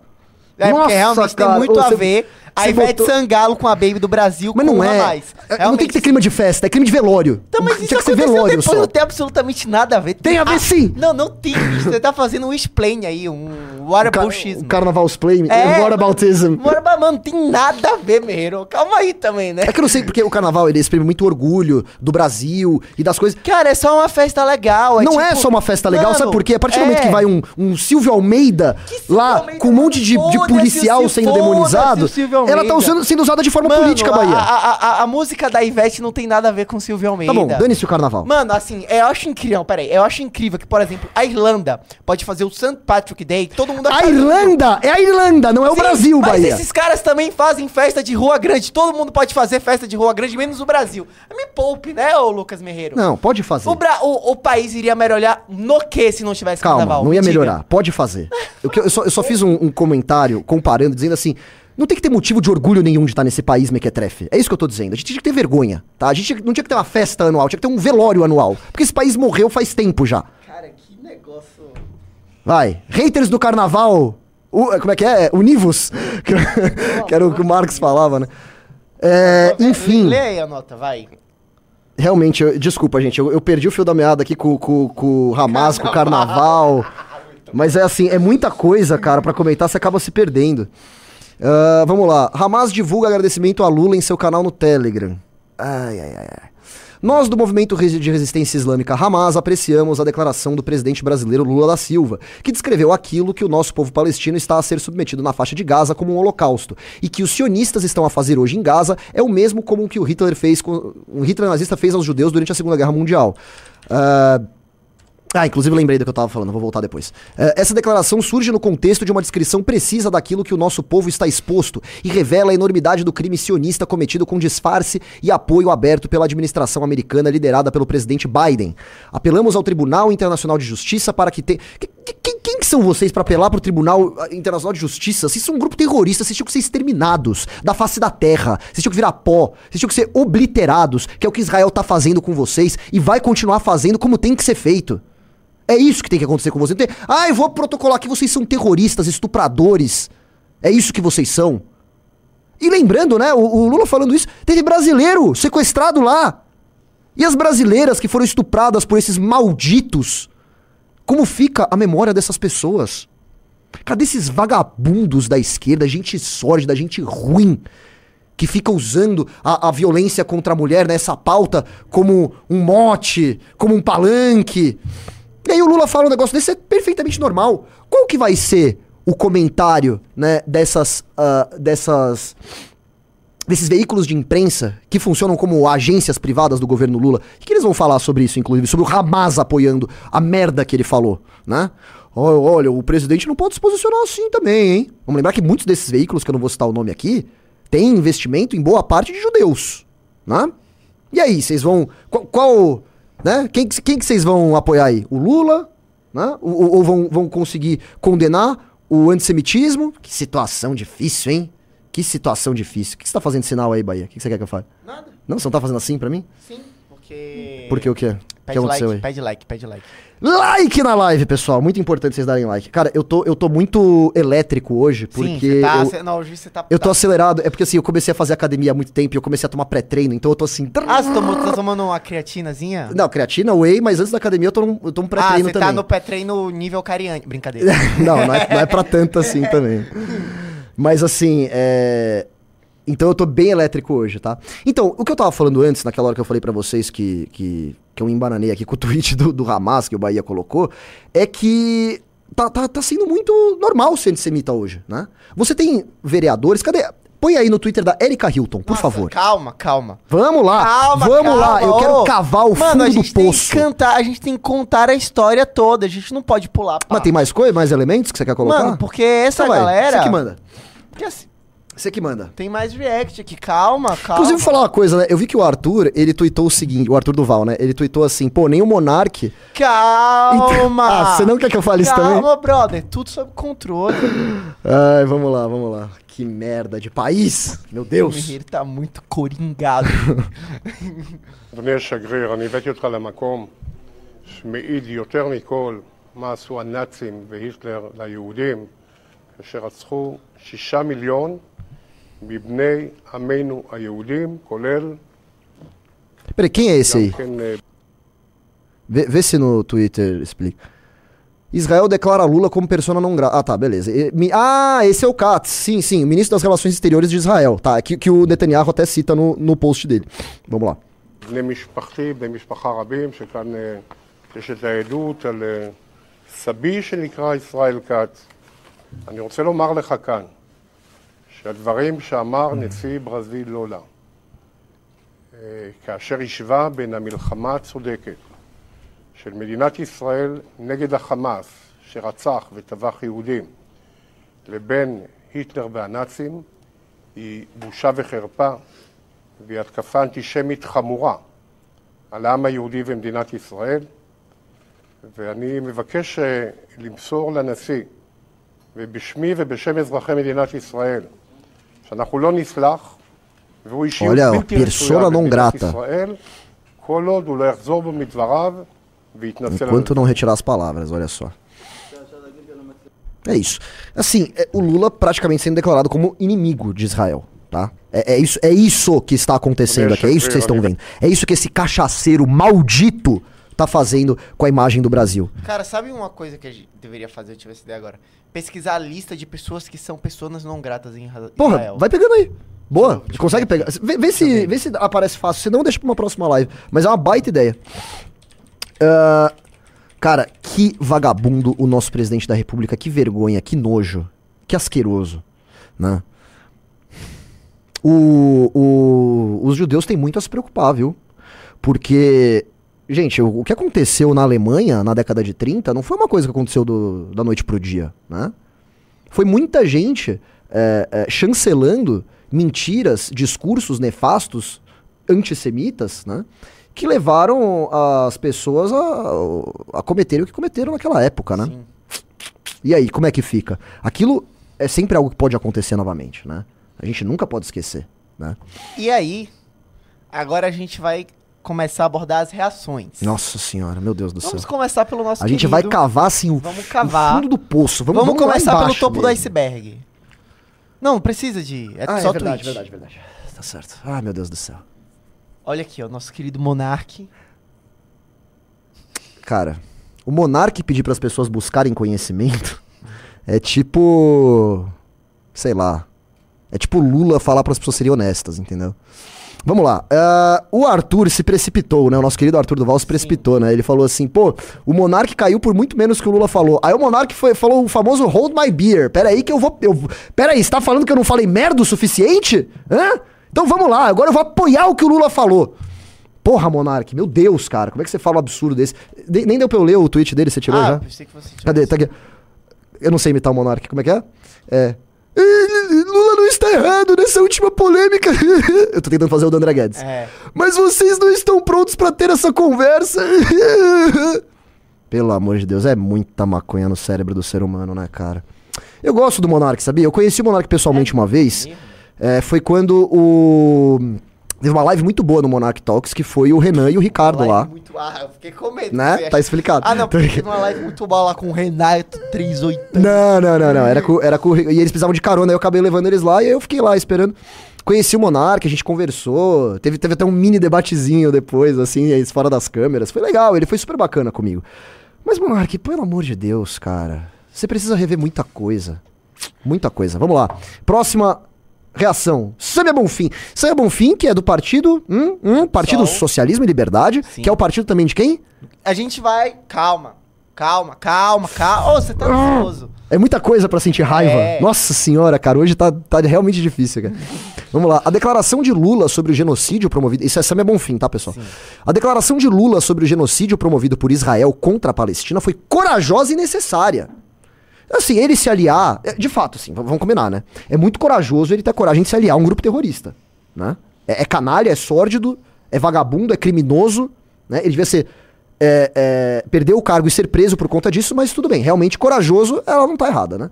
É, porque Nossa, realmente tem cara, muito a você- ver a você Ivete botou- Sangalo com a Baby do Brasil Mas não é. Ramais. É, Não tem que ter clima de festa, é crime de velório. Então, mas Tinha isso que ser velório depois, só. não tem absolutamente nada a ver. Tem a ver sim. Não, não tem. Você tá fazendo um explain aí, um O car whataboutismo. o carnavalsplay, É, whataboutism. Mano, mano, tem nada a ver, Meiro. Calma aí também, né? É que eu não sei porque o carnaval ele exprime muito orgulho do Brasil e das coisas. Cara, é só uma festa legal. não é tipo- só uma festa legal, Mano, sabe por quê? A partir do momento é. que vai um, um Silvio Almeida Que Silvio lá Almeida, com um monte de, de policial sendo Silvio- demonizado, o Silvio ela tá Almeida. usando, sendo usada de forma Mano, política, a, Bahia. A, a- a música da Ivete não tem nada a ver com Silvio Almeida. Tá bom, dane-se o carnaval. Mano, assim, eu acho incrível, peraí, eu acho incrível que, por exemplo, a Irlanda pode fazer o St. Patrick Day, todo mundo A. Irlanda! É a Irlanda, não é o Sim, Brasil, mas Bahia. esses caras também fazem festa de rua grande, todo mundo pode fazer festa de rua grande, menos o Brasil. Me poupe, né, ô Lucas Merreiro? Não, pode fazer. O, Bra- o, o país iria melhorar no que se não tivesse Calma, carnaval? não ia Me diga. melhorar. Pode fazer. Eu, eu só, eu só fiz um, um comentário comparando, dizendo assim: não tem que ter motivo de orgulho nenhum de estar nesse país mequetrefe. É isso que eu tô dizendo. A gente tinha que ter vergonha, tá? A gente não tinha que ter uma festa anual, tinha que ter um velório anual. Porque esse país morreu faz tempo já. Cara, que negócio... Vai. Haters do carnaval. Como é que é? Univos? Que, era o que o Marx falava, né? É, enfim. Lê aí a nota, vai. Realmente, eu- desculpa, gente, eu, eu perdi o fio da meada aqui com, com, com o Hamas, com o carnaval. Mas é assim, é muita coisa, cara, pra comentar, você acaba se perdendo. Ah, vamos lá. Hamas divulga agradecimento a Lula em seu canal no Telegram. Ai, ai, ai. Nós do movimento de resistência islâmica Hamas apreciamos a declaração do presidente brasileiro Lula da Silva, que descreveu aquilo que o nosso povo palestino está a ser submetido na faixa de Gaza como um holocausto, e que os sionistas estão a fazer hoje em Gaza é o mesmo como o que o Hitler fez, com, um Hitler nazista fez aos judeus durante a Segunda Guerra Mundial. Ah, Ah, inclusive lembrei do que eu tava falando, vou voltar depois. É, essa declaração surge no contexto de uma descrição precisa daquilo que o nosso povo está exposto e revela a enormidade do crime sionista cometido com disfarce e apoio aberto pela administração americana liderada pelo presidente Biden. Apelamos ao Tribunal Internacional de Justiça para que tenha. Que- que- Quem, quem que são vocês para apelar pro Tribunal ah, Internacional de Justiça? Vocês são um grupo terrorista, vocês tinham que ser exterminados da face da terra, vocês tinham que virar pó, vocês tinham que ser obliterados, que é o que Israel tá fazendo com vocês e vai continuar fazendo como tem que ser feito. É isso que tem que acontecer com vocês. Não tem, Ah, eu vou protocolar que vocês são terroristas, estupradores. É isso que vocês são. E lembrando, né, o, o Lula falando isso, teve brasileiro sequestrado lá. E as brasileiras que foram estupradas por esses malditos? Como fica a memória dessas pessoas? Cadê esses vagabundos da esquerda, gente sórdida, gente ruim, que fica usando a, a violência contra a mulher nessa pauta como um mote, como um palanque? E aí o Lula fala um negócio desse, é perfeitamente normal. Qual que vai ser o comentário, né, dessas, ah, dessas, desses veículos de imprensa que funcionam como agências privadas do governo Lula? O que, eles vão falar sobre isso, inclusive? Sobre o Hamas apoiando a merda que ele falou, né? Olha, o presidente não pode se posicionar assim também, hein? Vamos lembrar que muitos desses veículos, que eu não vou citar o nome aqui, têm investimento em boa parte de judeus, né? E aí, vocês vão... Qual... qual né? Quem, que- quem que vocês vão apoiar aí? O Lula? Né? Ou, ou- vão, vão conseguir condenar o antissemitismo? Que situação difícil, hein? Que situação difícil. O que você tá fazendo sinal aí, Bahia? O que você quer que eu fale? Nada. Não, você não tá fazendo assim pra mim? Sim, porque. Por que o quê? O que Pede aconteceu like, aí? pede like, pede like. Like na live, pessoal. Muito importante vocês darem like. Cara, eu tô, eu tô muito elétrico hoje, porque. Sim, você tá. eu... cê- não, hoje você tá. Eu tô tá- acelerado, é porque assim, eu comecei a fazer academia há muito tempo e eu comecei a tomar pré-treino, então eu tô assim. Ah, você tomou, tá tomando uma creatinazinha? Não, creatina, whey, mas antes da academia eu tomo, eu tomo ah, pré-treino você também. tá no pré-treino nível cariante. Brincadeira. não, não é, não é pra tanto assim também. Mas assim, é. Então eu tô bem elétrico hoje, tá? Então, o que eu tava falando antes, naquela hora que eu falei pra vocês que, que, que eu embananei aqui com o tweet do, do Hamas que o Bahia colocou, é que tá, tá, tá sendo muito normal ser antissemita hoje, né? Você tem vereadores, cadê? Põe aí no Twitter da Erika Hilton, por Nossa, favor. Calma, calma. Vamos lá, Calma, vamos lá, calma, eu quero cavar o Mano, fundo a gente do tem poço. que cantar, a gente tem que contar a história toda, a gente não pode pular. Mas tem mais coisa, mais elementos que você quer colocar? Mano, porque essa Então vai, galera... Você que manda. Porque assim, Você que manda. tem mais react aqui, calma, calma. Inclusive, vou falar uma coisa, né? Eu vi que o Arthur, ele tweetou o seguinte, o Arthur Duval, né? Ele tweetou assim, pô, nem o Monark. Calma! Ah, você não quer que eu fale isso também? Calma, brother, tudo sob controle. Ai, vamos lá, vamos lá. Que merda de país, meu O Deus. Mihir tá muito coringado. אדוני השגריר, אני הבאתי אותך למקום שמעיד יותר מכל מה עשו הנאצים והיטלר ליהודים כאשר רצחו שישה מיליון מבני עמנו היהודים, כולל Peraí, quem é esse גם aí? כן אה, Vê, vê se no Twitter explica. Israel declara Lula como persona não grata. Ah, tá, beleza. E- mi- Ah, esse é o Katz. Sim, sim, o ministro das Relações Exteriores de Israel. Tá, que, que o Netanyahu até cita no, no post dele. Vamos lá. בני משפחתי, בני משפחה רבים, שכאן אה, יש את העדות על אה, סבי שנקרא ישראל כץ. אני רוצה לומר לך כאן שהדברים שאמר נשיא ברזיל לולה, אה, כאשר השווה בין המלחמה הצודקת של מדינת ישראל נגד החמאס, שרצח וטבח יהודים, לבין היטלר והנאצים, היא בושה וחרפה. והיא התקפה אנטישמית חמורה על העם היהודי ומדינת ישראל, ואני מבקש אה, למסור לנשיא, ובשמי ובשם אזרחי מדינת ישראל, Olha, persona não grata. Enquanto não retirar as palavras, olha só. É isso. Assim, é, o Lula praticamente sendo declarado como inimigo de Israel, tá? É, é isso, é isso que está acontecendo aqui, é isso que vocês estão vendo. É isso que esse cachaceiro maldito tá fazendo com a imagem do Brasil. Cara, sabe uma coisa que a gente deveria fazer, eu tive essa ideia agora? Pesquisar a lista de pessoas que são pessoas não gratas em Ra- Porra, Israel. vai pegando aí. Boa, eu- consegue pegar. Vê, vê se, vê se aparece fácil, senão deixa pra uma próxima live. Mas é uma baita ideia. Ah, cara, que vagabundo o nosso presidente da república, que vergonha, que nojo, que asqueroso, né? O, o- os judeus têm muito a se preocupar, viu? Porque gente, o, o que aconteceu na Alemanha na década de 30 não foi uma coisa que aconteceu do- da noite pro dia, né? Foi muita gente é, é, chancelando mentiras, discursos nefastos, antissemitas, né? Que levaram as pessoas a, a cometerem o que cometeram naquela época, né? Sim. E aí, como é que fica? Aquilo é sempre algo que pode acontecer novamente, né? A gente nunca pode esquecer, né? E aí, agora a gente vai começar a abordar as reações. Nossa senhora, meu Deus do céu. Vamos começar pelo nosso A gente querido- vai cavar assim o, Vamos o cavar. fundo do poço. Vamos, Vamos, vamos começar pelo topo do mesmo. iceberg. Não, não precisa de. É Ah, só é verdade, tweet. verdade, verdade. Tá certo. Ai, meu Deus do céu. Olha aqui, ó, nosso querido Monark. Cara, o monarca pedir para as pessoas buscarem conhecimento é tipo. Sei lá. É tipo Lula falar para as pessoas serem honestas, entendeu? Vamos lá. ah, o Arthur se precipitou, né? O nosso querido Arthur Duval se precipitou, né? Ele falou assim, pô, o Monark caiu por muito menos que o Lula falou. Aí o Monark foi, falou o famoso hold my beer. Pera aí que eu vou. Eu, pera aí, você tá falando que eu não falei merda o suficiente? Hã? Então vamos lá, agora eu vou apoiar o que o Lula falou. Porra, Monark, meu Deus, cara, como é que você fala um absurdo desse? De- nem deu pra eu ler o tweet dele, você tirou ah, já? pensei que você Cadê? Tá aqui. Eu não sei imitar o Monark, como é que é? É. "Eh, Lula não está errado nessa última polêmica. eu tô tentando fazer o do André Guedes. É. Mas vocês não estão prontos pra ter essa conversa. Pelo amor de Deus, é muita maconha no cérebro do ser humano, né, cara? Eu gosto do Monark, sabia? Eu conheci o Monark pessoalmente uma vez. É, foi quando o. Teve uma live muito boa no Monark Talks, que foi o Renan e o Ricardo lá. Muito... Ah, eu fiquei com medo. Né? Acha- Tá explicado. Ah, não, porque teve uma live muito boa lá com o Renato 380. Não, não, não, não. Era com, era com, e eles precisavam de carona, aí eu acabei levando eles lá e aí eu fiquei lá esperando. Conheci o Monark, a gente conversou. Teve, teve até um mini debatezinho depois, assim, eles fora das câmeras. Foi legal, ele foi super bacana comigo. Mas, Monark, pelo amor de Deus, cara. Você precisa rever muita coisa. Muita coisa. Vamos lá. Próxima reação. Samia Bonfim. Samia Bonfim, que é do partido. Hum, hum, partido Sol. Socialismo e Liberdade. Sim. Que é o partido também de quem? A gente vai. Calma. Calma, calma, calma. Ô, você tá nervoso. É muita coisa pra sentir raiva. É. Nossa senhora, cara, hoje tá, tá realmente difícil, cara. Vamos lá. A declaração de Lula sobre o genocídio promovido. Isso é Samia Bonfim, tá, pessoal? A declaração de Lula sobre o genocídio promovido por Israel contra a Palestina foi corajosa e necessária. Assim, ele se aliar. é, De fato, assim, vamos combinar, né? É muito corajoso ele ter coragem de se aliar a um grupo terrorista. Né? É, é canalha, é sórdido, é vagabundo, é criminoso. Né? Ele devia ser. é, é, perder o cargo e ser preso por conta disso, mas tudo bem, realmente corajoso, ela não tá errada, né?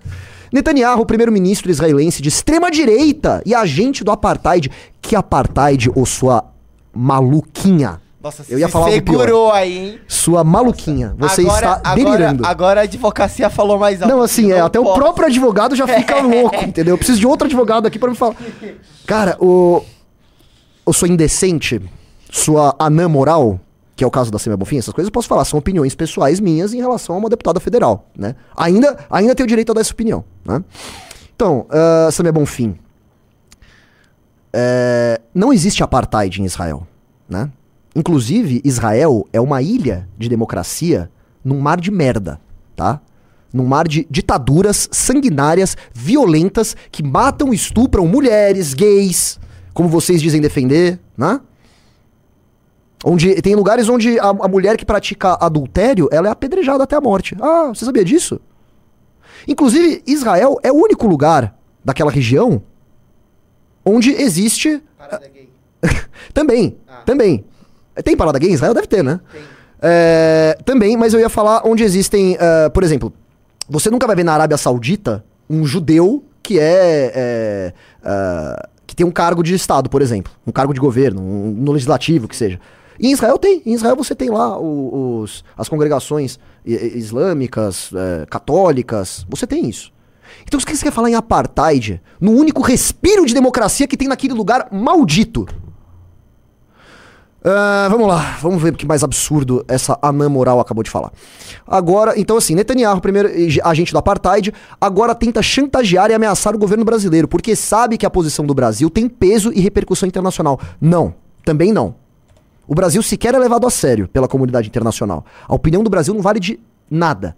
Netanyahu, primeiro-ministro israelense de extrema-direita e agente do apartheid. Que apartheid, ou sua maluquinha? Nossa, Eu ia se falar segurou aí, hein? Sua maluquinha. Você está delirando. Agora, agora a advocacia falou mais alto. Não, assim, é, até o posso. próprio advogado já fica louco, entendeu? Eu preciso de outro advogado aqui pra me falar. Cara, o. O sua indecente, sua anã moral, que é o caso da Semia Bonfim, essas coisas eu posso falar, são opiniões pessoais minhas em relação a uma deputada federal, né? Ainda, ainda tenho direito a dar essa opinião, né? Então, uh, Samia Bonfim. É, não existe apartheid em Israel, né? Inclusive, Israel é uma ilha de democracia num mar de merda, tá? Num mar de ditaduras sanguinárias, violentas, que matam e estupram mulheres, gays, como vocês dizem defender, né? Onde tem lugares onde a, a mulher que pratica adultério, ela é apedrejada até a morte. Ah, você sabia disso? Inclusive, Israel é o único lugar daquela região onde existe Parada gay. também, Ah. também. Tem parada gay em Israel? Deve ter, né? É, também, mas eu ia falar onde existem, ah, por exemplo, você nunca vai ver na Arábia Saudita um judeu que é, é, ah, que tem um cargo de Estado, por exemplo, um cargo de governo, um- no legislativo, que seja. Em Israel tem, em Israel você tem lá os, as congregações islâmicas, eh, católicas, você tem isso. Então, o que você quer falar em apartheid? No único respiro de democracia que tem naquele lugar maldito. Ah, vamos lá, vamos ver o que mais absurdo essa anã moral acabou de falar. Agora, então assim, Netanyahu, primeiro agente do apartheid, agora tenta chantagear e ameaçar o governo brasileiro, porque sabe que a posição do Brasil tem peso e repercussão internacional. Não, também não. O Brasil sequer é levado a sério pela comunidade internacional. A opinião do Brasil não vale de nada.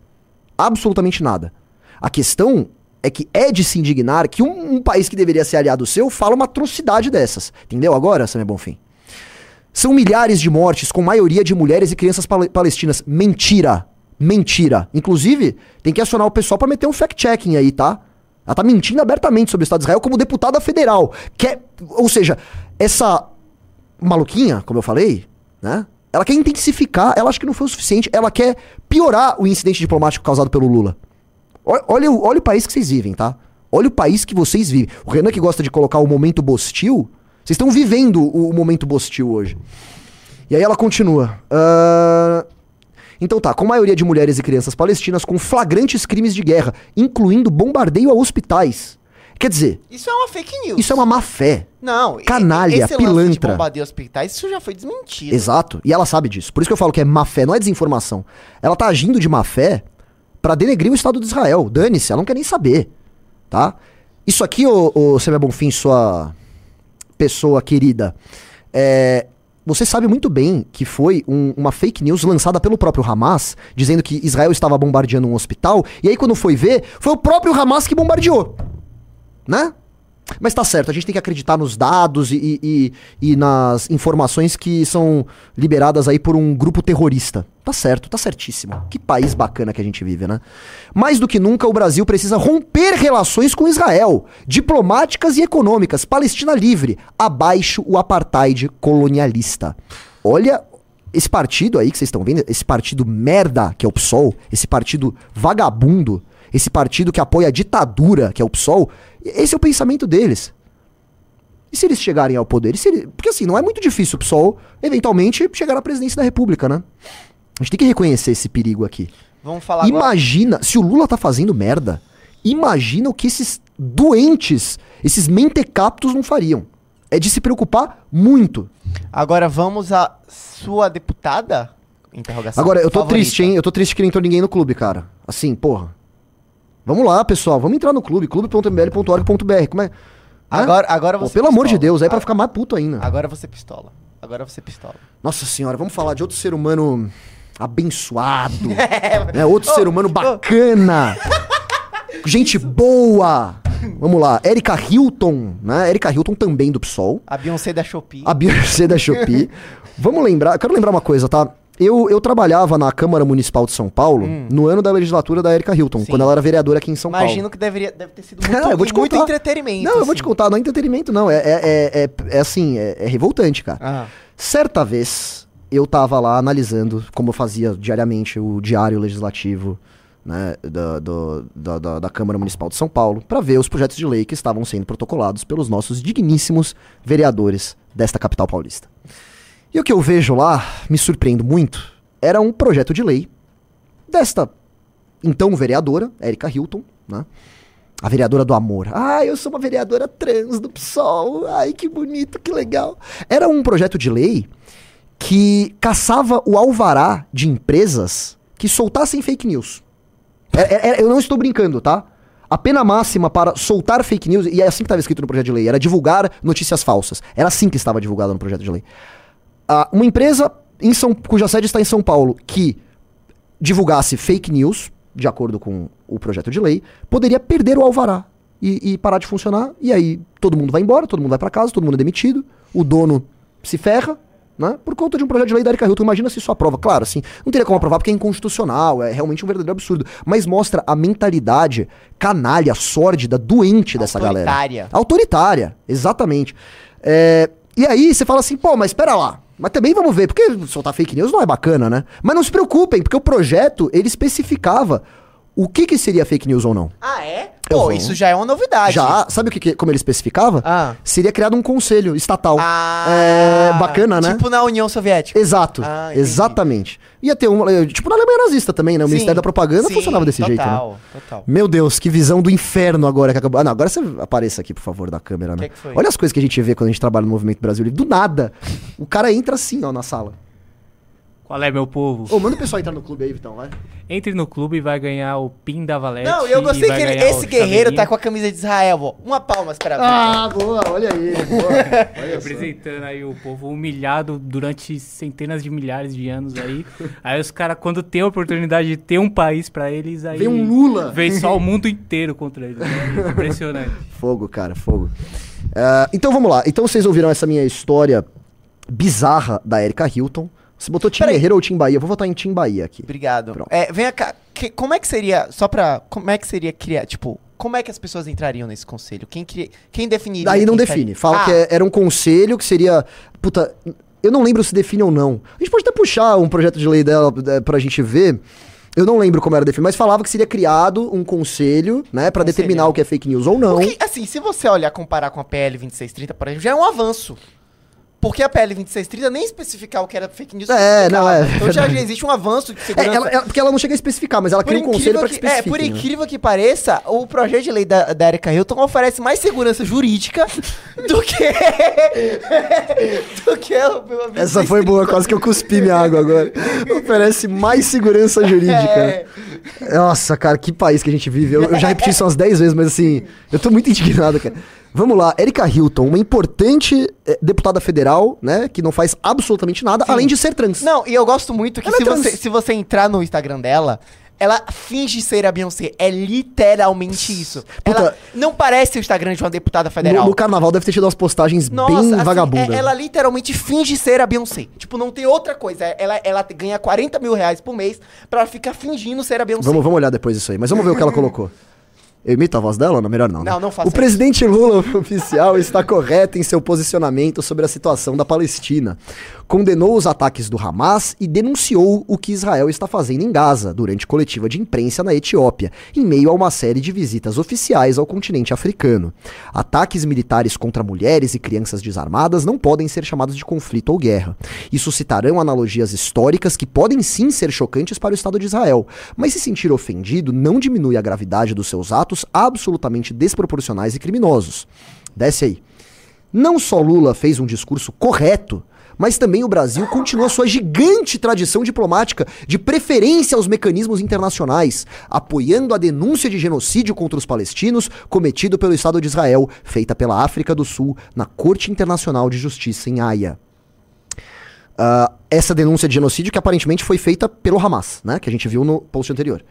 Absolutamente nada. A questão é que é de se indignar que um, um país que deveria ser aliado seu fala uma atrocidade dessas. Entendeu agora, Samir Bonfim? São milhares de mortes, com maioria de mulheres e crianças pale- palestinas. Mentira. Mentira. Inclusive, tem que acionar o pessoal pra meter um fact-checking aí, tá? Ela tá mentindo abertamente sobre o Estado de Israel como deputada federal. Quer, ou seja, essa maluquinha, como eu falei, né? Ela quer intensificar, ela acha que não foi o suficiente, ela quer piorar o incidente diplomático causado pelo Lula. Ol- Olha, o- olha o país que vocês vivem, tá? Olha o país que vocês vivem. O Renan que gosta de colocar o momento bostil, vocês estão vivendo o, o momento bostil hoje. E aí ela continua. "Ah, Então tá, com maioria de mulheres e crianças palestinas com flagrantes crimes de guerra, incluindo bombardeio a hospitais. Quer dizer, Isso é uma fake news. isso é uma má fé. Não, Canalha, esse lance de pilantra. bombardeio hospitais, isso já foi desmentido. Exato. E ela sabe disso. Por isso que eu falo que é má fé, não é desinformação. Ela tá agindo de má fé pra denegrir o Estado de Israel. Dane-se, ela não quer nem saber. Tá? Isso aqui, ô, ô Semia Bonfim, sua pessoa querida, é, você sabe muito bem que foi um- uma fake news lançada pelo próprio Hamas, dizendo que Israel estava bombardeando um hospital, e aí quando foi ver, foi o próprio Hamas que bombardeou. Né? Mas tá certo, a gente tem que acreditar nos dados e, e- e- nas informações que são liberadas aí por um grupo terrorista. Tá certo, tá certíssimo. Que país bacana que a gente vive, né? Mais do que nunca, o Brasil precisa romper relações com Israel, diplomáticas e econômicas. Palestina livre, abaixo o apartheid colonialista. Olha esse partido aí que vocês estão vendo, esse partido merda que é o PSOL, esse partido vagabundo, esse partido que apoia a ditadura que é o PSOL, esse é o pensamento deles. E se eles chegarem ao poder? E se ele- Porque assim, não é muito difícil o PSOL eventualmente chegar à presidência da República, né? A gente tem que reconhecer esse perigo aqui. Vamos falar agora. Imagina, se o Lula tá fazendo merda, imagina o que esses doentes, esses mentecaptos não fariam. É de se preocupar muito. Agora vamos a sua deputada? Interrogação. Agora, eu tô favorita. triste, hein? Eu tô triste que não entrou ninguém no clube, cara. Assim, porra. Vamos lá, pessoal. Vamos entrar no clube, clube.mbl.org.br. Como é? Agora, agora Pô, você. pelo amor de pistola. Deus, aí pra A- ficar mais puto ainda. Agora você pistola. Agora você pistola. Nossa senhora, vamos falar de outro ser humano abençoado. né? Outro ser humano bacana. Gente boa. Vamos lá, Erika Hilton, né? Erika Hilton também do PSOL. A Beyoncé da Shopee. A Beyoncé da Shopee. Vamos lembrar, eu quero lembrar uma coisa, tá? Eu, eu trabalhava na Câmara Municipal de São Paulo no ano da legislatura da Erika Hilton, Hum. Sim. quando ela era vereadora aqui em São Imagino Paulo. que deveria, deve ter sido Não, muito, eu vou te muito contar. entretenimento. Não, eu vou te assim. contar, não é entretenimento, não. É, é, é, é- é assim, é, é revoltante, cara. Ah. Certa vez, eu tava lá analisando, como eu fazia diariamente, o diário legislativo né, da, do- da, da- da Câmara Municipal de São Paulo, pra ver os projetos de lei que estavam sendo protocolados pelos nossos digníssimos vereadores desta capital paulista. E o que eu vejo lá, me surpreendo muito, era um projeto de lei desta então vereadora, Érica Hilton, né? A vereadora do amor. Ah, eu sou uma vereadora trans do PSOL. Ai, que bonito, que legal. Era um projeto de lei que caçava o alvará de empresas que soltassem fake news. É- é- é- eu não estou brincando, tá? A pena máxima para soltar fake news, e é assim que estava escrito no projeto de lei, era divulgar notícias falsas. Era assim que estava divulgado no projeto de lei. Ah, uma empresa em São, cuja sede está em São Paulo que divulgasse fake news, de acordo com o projeto de lei, poderia perder o alvará e, e parar de funcionar. E aí todo mundo vai embora, todo mundo vai para casa, todo mundo é demitido, o dono se ferra, né? Por conta de um projeto de lei da Erika Hilton. Imagina se isso aprova. Claro, assim, não teria como aprovar porque é inconstitucional, é realmente um verdadeiro absurdo. Mas mostra a mentalidade canalha, sórdida, doente dessa galera. Autoritária. Autoritária, exatamente. É, e aí você fala assim, pô, mas espera lá. Mas também vamos ver, porque soltar fake news não é bacana, né? Mas não se preocupem, porque o projeto, ele especificava o que, que seria fake news ou não. Ah, é? Eu Pô, vou. isso já é uma novidade. Já, sabe o que, que- como ele especificava? Ah. Seria criado um conselho estatal. Ah, É, bacana, né? Tipo na União Soviética. Exato, Ah, exatamente. Ia ter um, eh, tipo na Alemanha nazista também, né? O Sim, Ministério da Propaganda sim, funcionava desse jeito, né? Total, total. Meu Deus, que visão do inferno agora que acabou. Ah, não, agora você apareça aqui, por favor, da câmera, né? Que que? Olha as coisas que a gente vê quando a gente trabalha no Movimento Brasil Livre. Do nada, o cara entra assim, ó, na sala. Qual é, meu povo? Ô, manda o pessoal entrar no clube aí, Vitão, vai. Entre no clube e vai ganhar o PIN da Valete. Não, eu gostei que ele- esse guerreiro tá com a camisa de Israel, ó. Uma palma, espera. Ah, boa, olha aí. Boa. Olha só. Representando aí o povo humilhado durante centenas de milhares de anos aí. aí os caras, quando tem a oportunidade de ter um país pra eles, aí. Vem um Lula. Vem só o mundo inteiro contra eles. né? Impressionante. Fogo, cara, fogo. Ah, então vamos lá. Então vocês ouviram essa minha história bizarra da Erika Hilton. Você botou Tim. Guerreiro ou Tim Bahia? Eu vou votar em Tim Bahia aqui. Obrigado. Pronto. É, vem cá, que- como é que seria, só pra, como é que seria criar, tipo, como é que as pessoas entrariam nesse conselho? Quem, cria, quem definiria? Daí não define. estaria? Fala Ah, que é- era um conselho que seria. Puta, eu não lembro se define ou não. A gente pode até puxar um projeto de lei dela é, pra gente ver. Eu não lembro como era definido, mas falava que seria criado um conselho, né, pra Conselho. determinar o que é fake news ou não. Porque, assim, se você olhar, comparar com a PL 2630, por exemplo, já é um avanço. Porque a PL 2630 nem especificar o que era fake news. É, especificava. não, é Então já, existe um avanço de É, segurança. ela- ela- porque ela não chega a especificar, mas ela Por cria um conselho pra que que, é, por né? incrível que pareça, o projeto de lei da, da Erika Hilton oferece mais segurança jurídica do que. do que o meu amigo Essa foi boa, quase que eu cuspi minha água agora. Oferece mais segurança jurídica. É. Nossa, cara, que país que a gente vive. Eu, eu já repeti isso umas 10 vezes, mas assim, eu tô muito indignado, cara. Vamos lá, Erika Hilton, uma importante eh, deputada federal, né, que não faz absolutamente nada, além de ser trans. Não, e eu gosto muito que Ela se é você, se você entrar no Instagram dela, ela finge ser a Beyoncé. É literalmente isso. Puta. Ela não parece o Instagram de uma deputada No, federal. no carnaval deve ter tido umas postagens Nossa, bem assim, vagabundas. é- ela literalmente finge ser a Beyoncé. Tipo, não tem outra coisa. Ela, ela ganha 40 mil reais por mês pra ficar fingindo ser a Beyoncé. Vamos, vamos olhar depois isso aí, mas vamos ver o que ela colocou. Eu imito a voz dela? Não, melhor não. né? Não, não faça O presidente Lula, oficial, está correto em seu posicionamento sobre a situação da Palestina. Condenou os ataques do Hamas e denunciou o que Israel está fazendo em Gaza durante coletiva de imprensa na Etiópia, em meio a uma série de visitas oficiais ao continente africano. Ataques militares contra mulheres e crianças desarmadas não podem ser chamados de conflito ou guerra. E suscitarão analogias históricas que podem sim ser chocantes para o Estado de Israel, mas se sentir ofendido não diminui a gravidade dos seus atos absolutamente desproporcionais e criminosos. Desce aí. Não só Lula fez um discurso correto, mas também o Brasil continua sua gigante tradição diplomática de preferência aos mecanismos internacionais, apoiando a denúncia de genocídio contra os palestinos cometido pelo Estado de Israel, feita pela África do Sul na Corte Internacional de Justiça em Haia. Ah, essa denúncia de genocídio que aparentemente foi feita pelo Hamas, né? Que a gente viu no post anterior.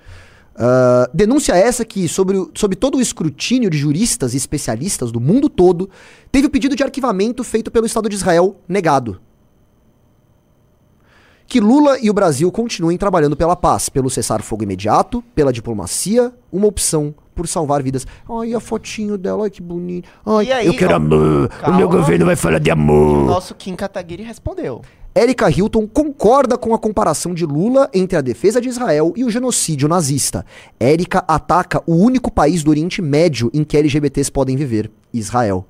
Ah, denúncia essa que, sobre, o- sob todo o escrutínio de juristas e especialistas do mundo todo, teve o pedido de arquivamento feito pelo Estado de Israel negado. Que Lula e o Brasil continuem trabalhando pela paz, pelo cessar-fogo imediato, pela diplomacia, uma opção por salvar vidas. Ai, a fotinho dela, ai que bonito. Ai, aí, Eu quero ó, amor. O meu calma. governo vai falar de o amor. nosso Kim Kataguiri respondeu. Erika Hilton concorda com a comparação de Lula entre a defesa de Israel e o genocídio nazista. Erika ataca o único país do Oriente Médio em que LGBTs podem viver, Israel.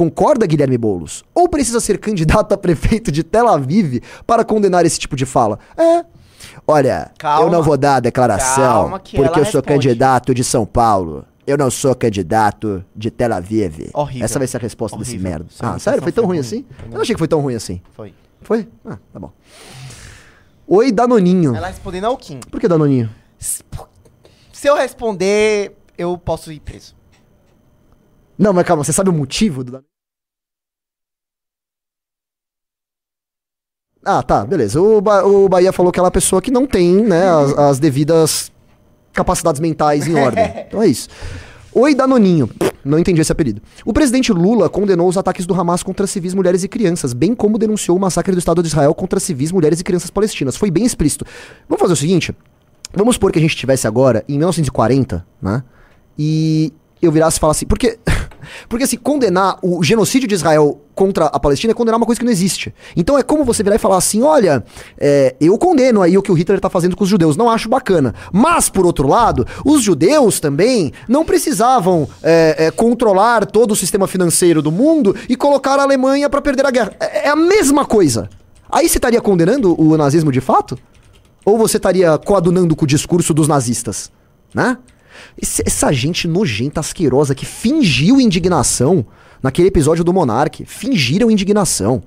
Concorda, Guilherme Boulos? Ou precisa ser candidato a prefeito de Tel Aviv para condenar esse tipo de fala? É. Olha, Calma. eu não vou dar a declaração porque eu sou responde. candidato de São Paulo. Eu não sou candidato de Tel Aviv. Horrível. Essa vai ser a resposta desse Horrível. merda. Sua Ah, sério? Foi tão ruim imitação assim? ruim. Eu não achei que foi tão ruim assim. Foi. Foi? Ah, tá bom. Oi, Danoninho. Ela respondendo ao Kim. Por que Danoninho? Se eu responder, eu posso ir preso. Não, mas calma, você sabe o motivo do Danoninho? Ah, tá, beleza. O, ba o Bahia falou que ela é uma pessoa que não tem, né, as, as devidas capacidades mentais em ordem. Então é isso. Oi, Danoninho. Não entendi esse apelido. O presidente Lula condenou os ataques do Hamas contra civis, mulheres e crianças, bem como denunciou o massacre do Estado de Israel contra civis, mulheres e crianças palestinas. Foi bem explícito. Vamos fazer o seguinte: vamos supor que a gente estivesse agora em 1940, né? E eu virasse e falasse. Porque, porque assim, condenar o genocídio de Israel contra a Palestina é condenar uma coisa que não existe. Então é como você virar e falar assim: olha, é, eu condeno aí o que o Hitler tá fazendo com os judeus, não acho bacana. Mas, por outro lado, os judeus também não precisavam é, é, controlar todo o sistema financeiro do mundo e colocar a Alemanha para perder a guerra. É, é a mesma coisa. Aí você estaria condenando o nazismo de fato? Ou você estaria coadunando com o discurso dos nazistas? Né? Essa gente nojenta, asquerosa, que fingiu indignação naquele episódio do Monark. Fingiram indignação.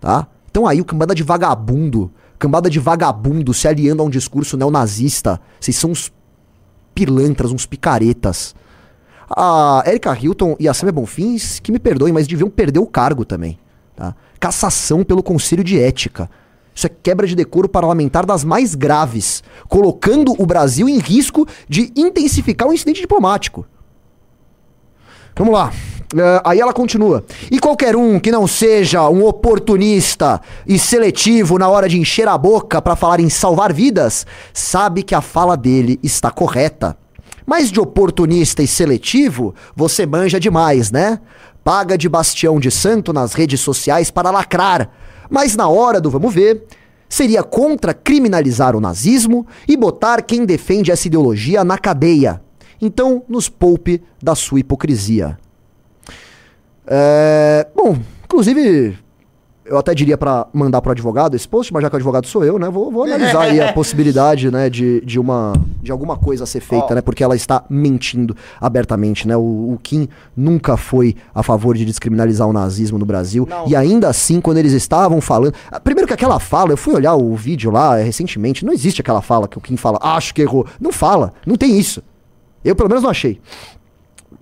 Tá? Então aí, o cambada de vagabundo, cambada de vagabundo se aliando a um discurso neonazista. Vocês são uns pilantras, uns picaretas. A Erika Hilton e a Samia Bonfins, que me perdoem, mas deviam perder o cargo também. Tá? Cassação pelo Conselho de Ética. Isso é quebra de decoro parlamentar das mais graves, colocando o Brasil em risco de intensificar o incidente diplomático. Vamos lá. Eh, aí ela continua. E qualquer um que não seja um oportunista e seletivo na hora de encher a boca pra falar em salvar vidas, sabe que a fala dele está correta. Mas de oportunista e seletivo, você manja demais, né? Paga de bastião de santo nas redes sociais para lacrar. Mas na hora do vamos ver, seria contra criminalizar o nazismo e botar quem defende essa ideologia na cadeia. Então, nos poupe da sua hipocrisia. É, bom, inclusive, eu até diria pra mandar pro advogado esse post, mas já que o advogado sou eu, né? Vou, vou analisar aí a possibilidade, né, de, de uma de alguma coisa a ser feita, Ó. né? Porque ela está mentindo abertamente, né? O, o Kim nunca foi a favor de descriminalizar o nazismo no Brasil. Não. E ainda assim, quando eles estavam falando. Ah, Primeiro que aquela fala, eu fui olhar o vídeo lá eh, recentemente, não existe aquela fala que o Kim fala, acho que errou. Não fala, não tem isso. Eu pelo menos não achei.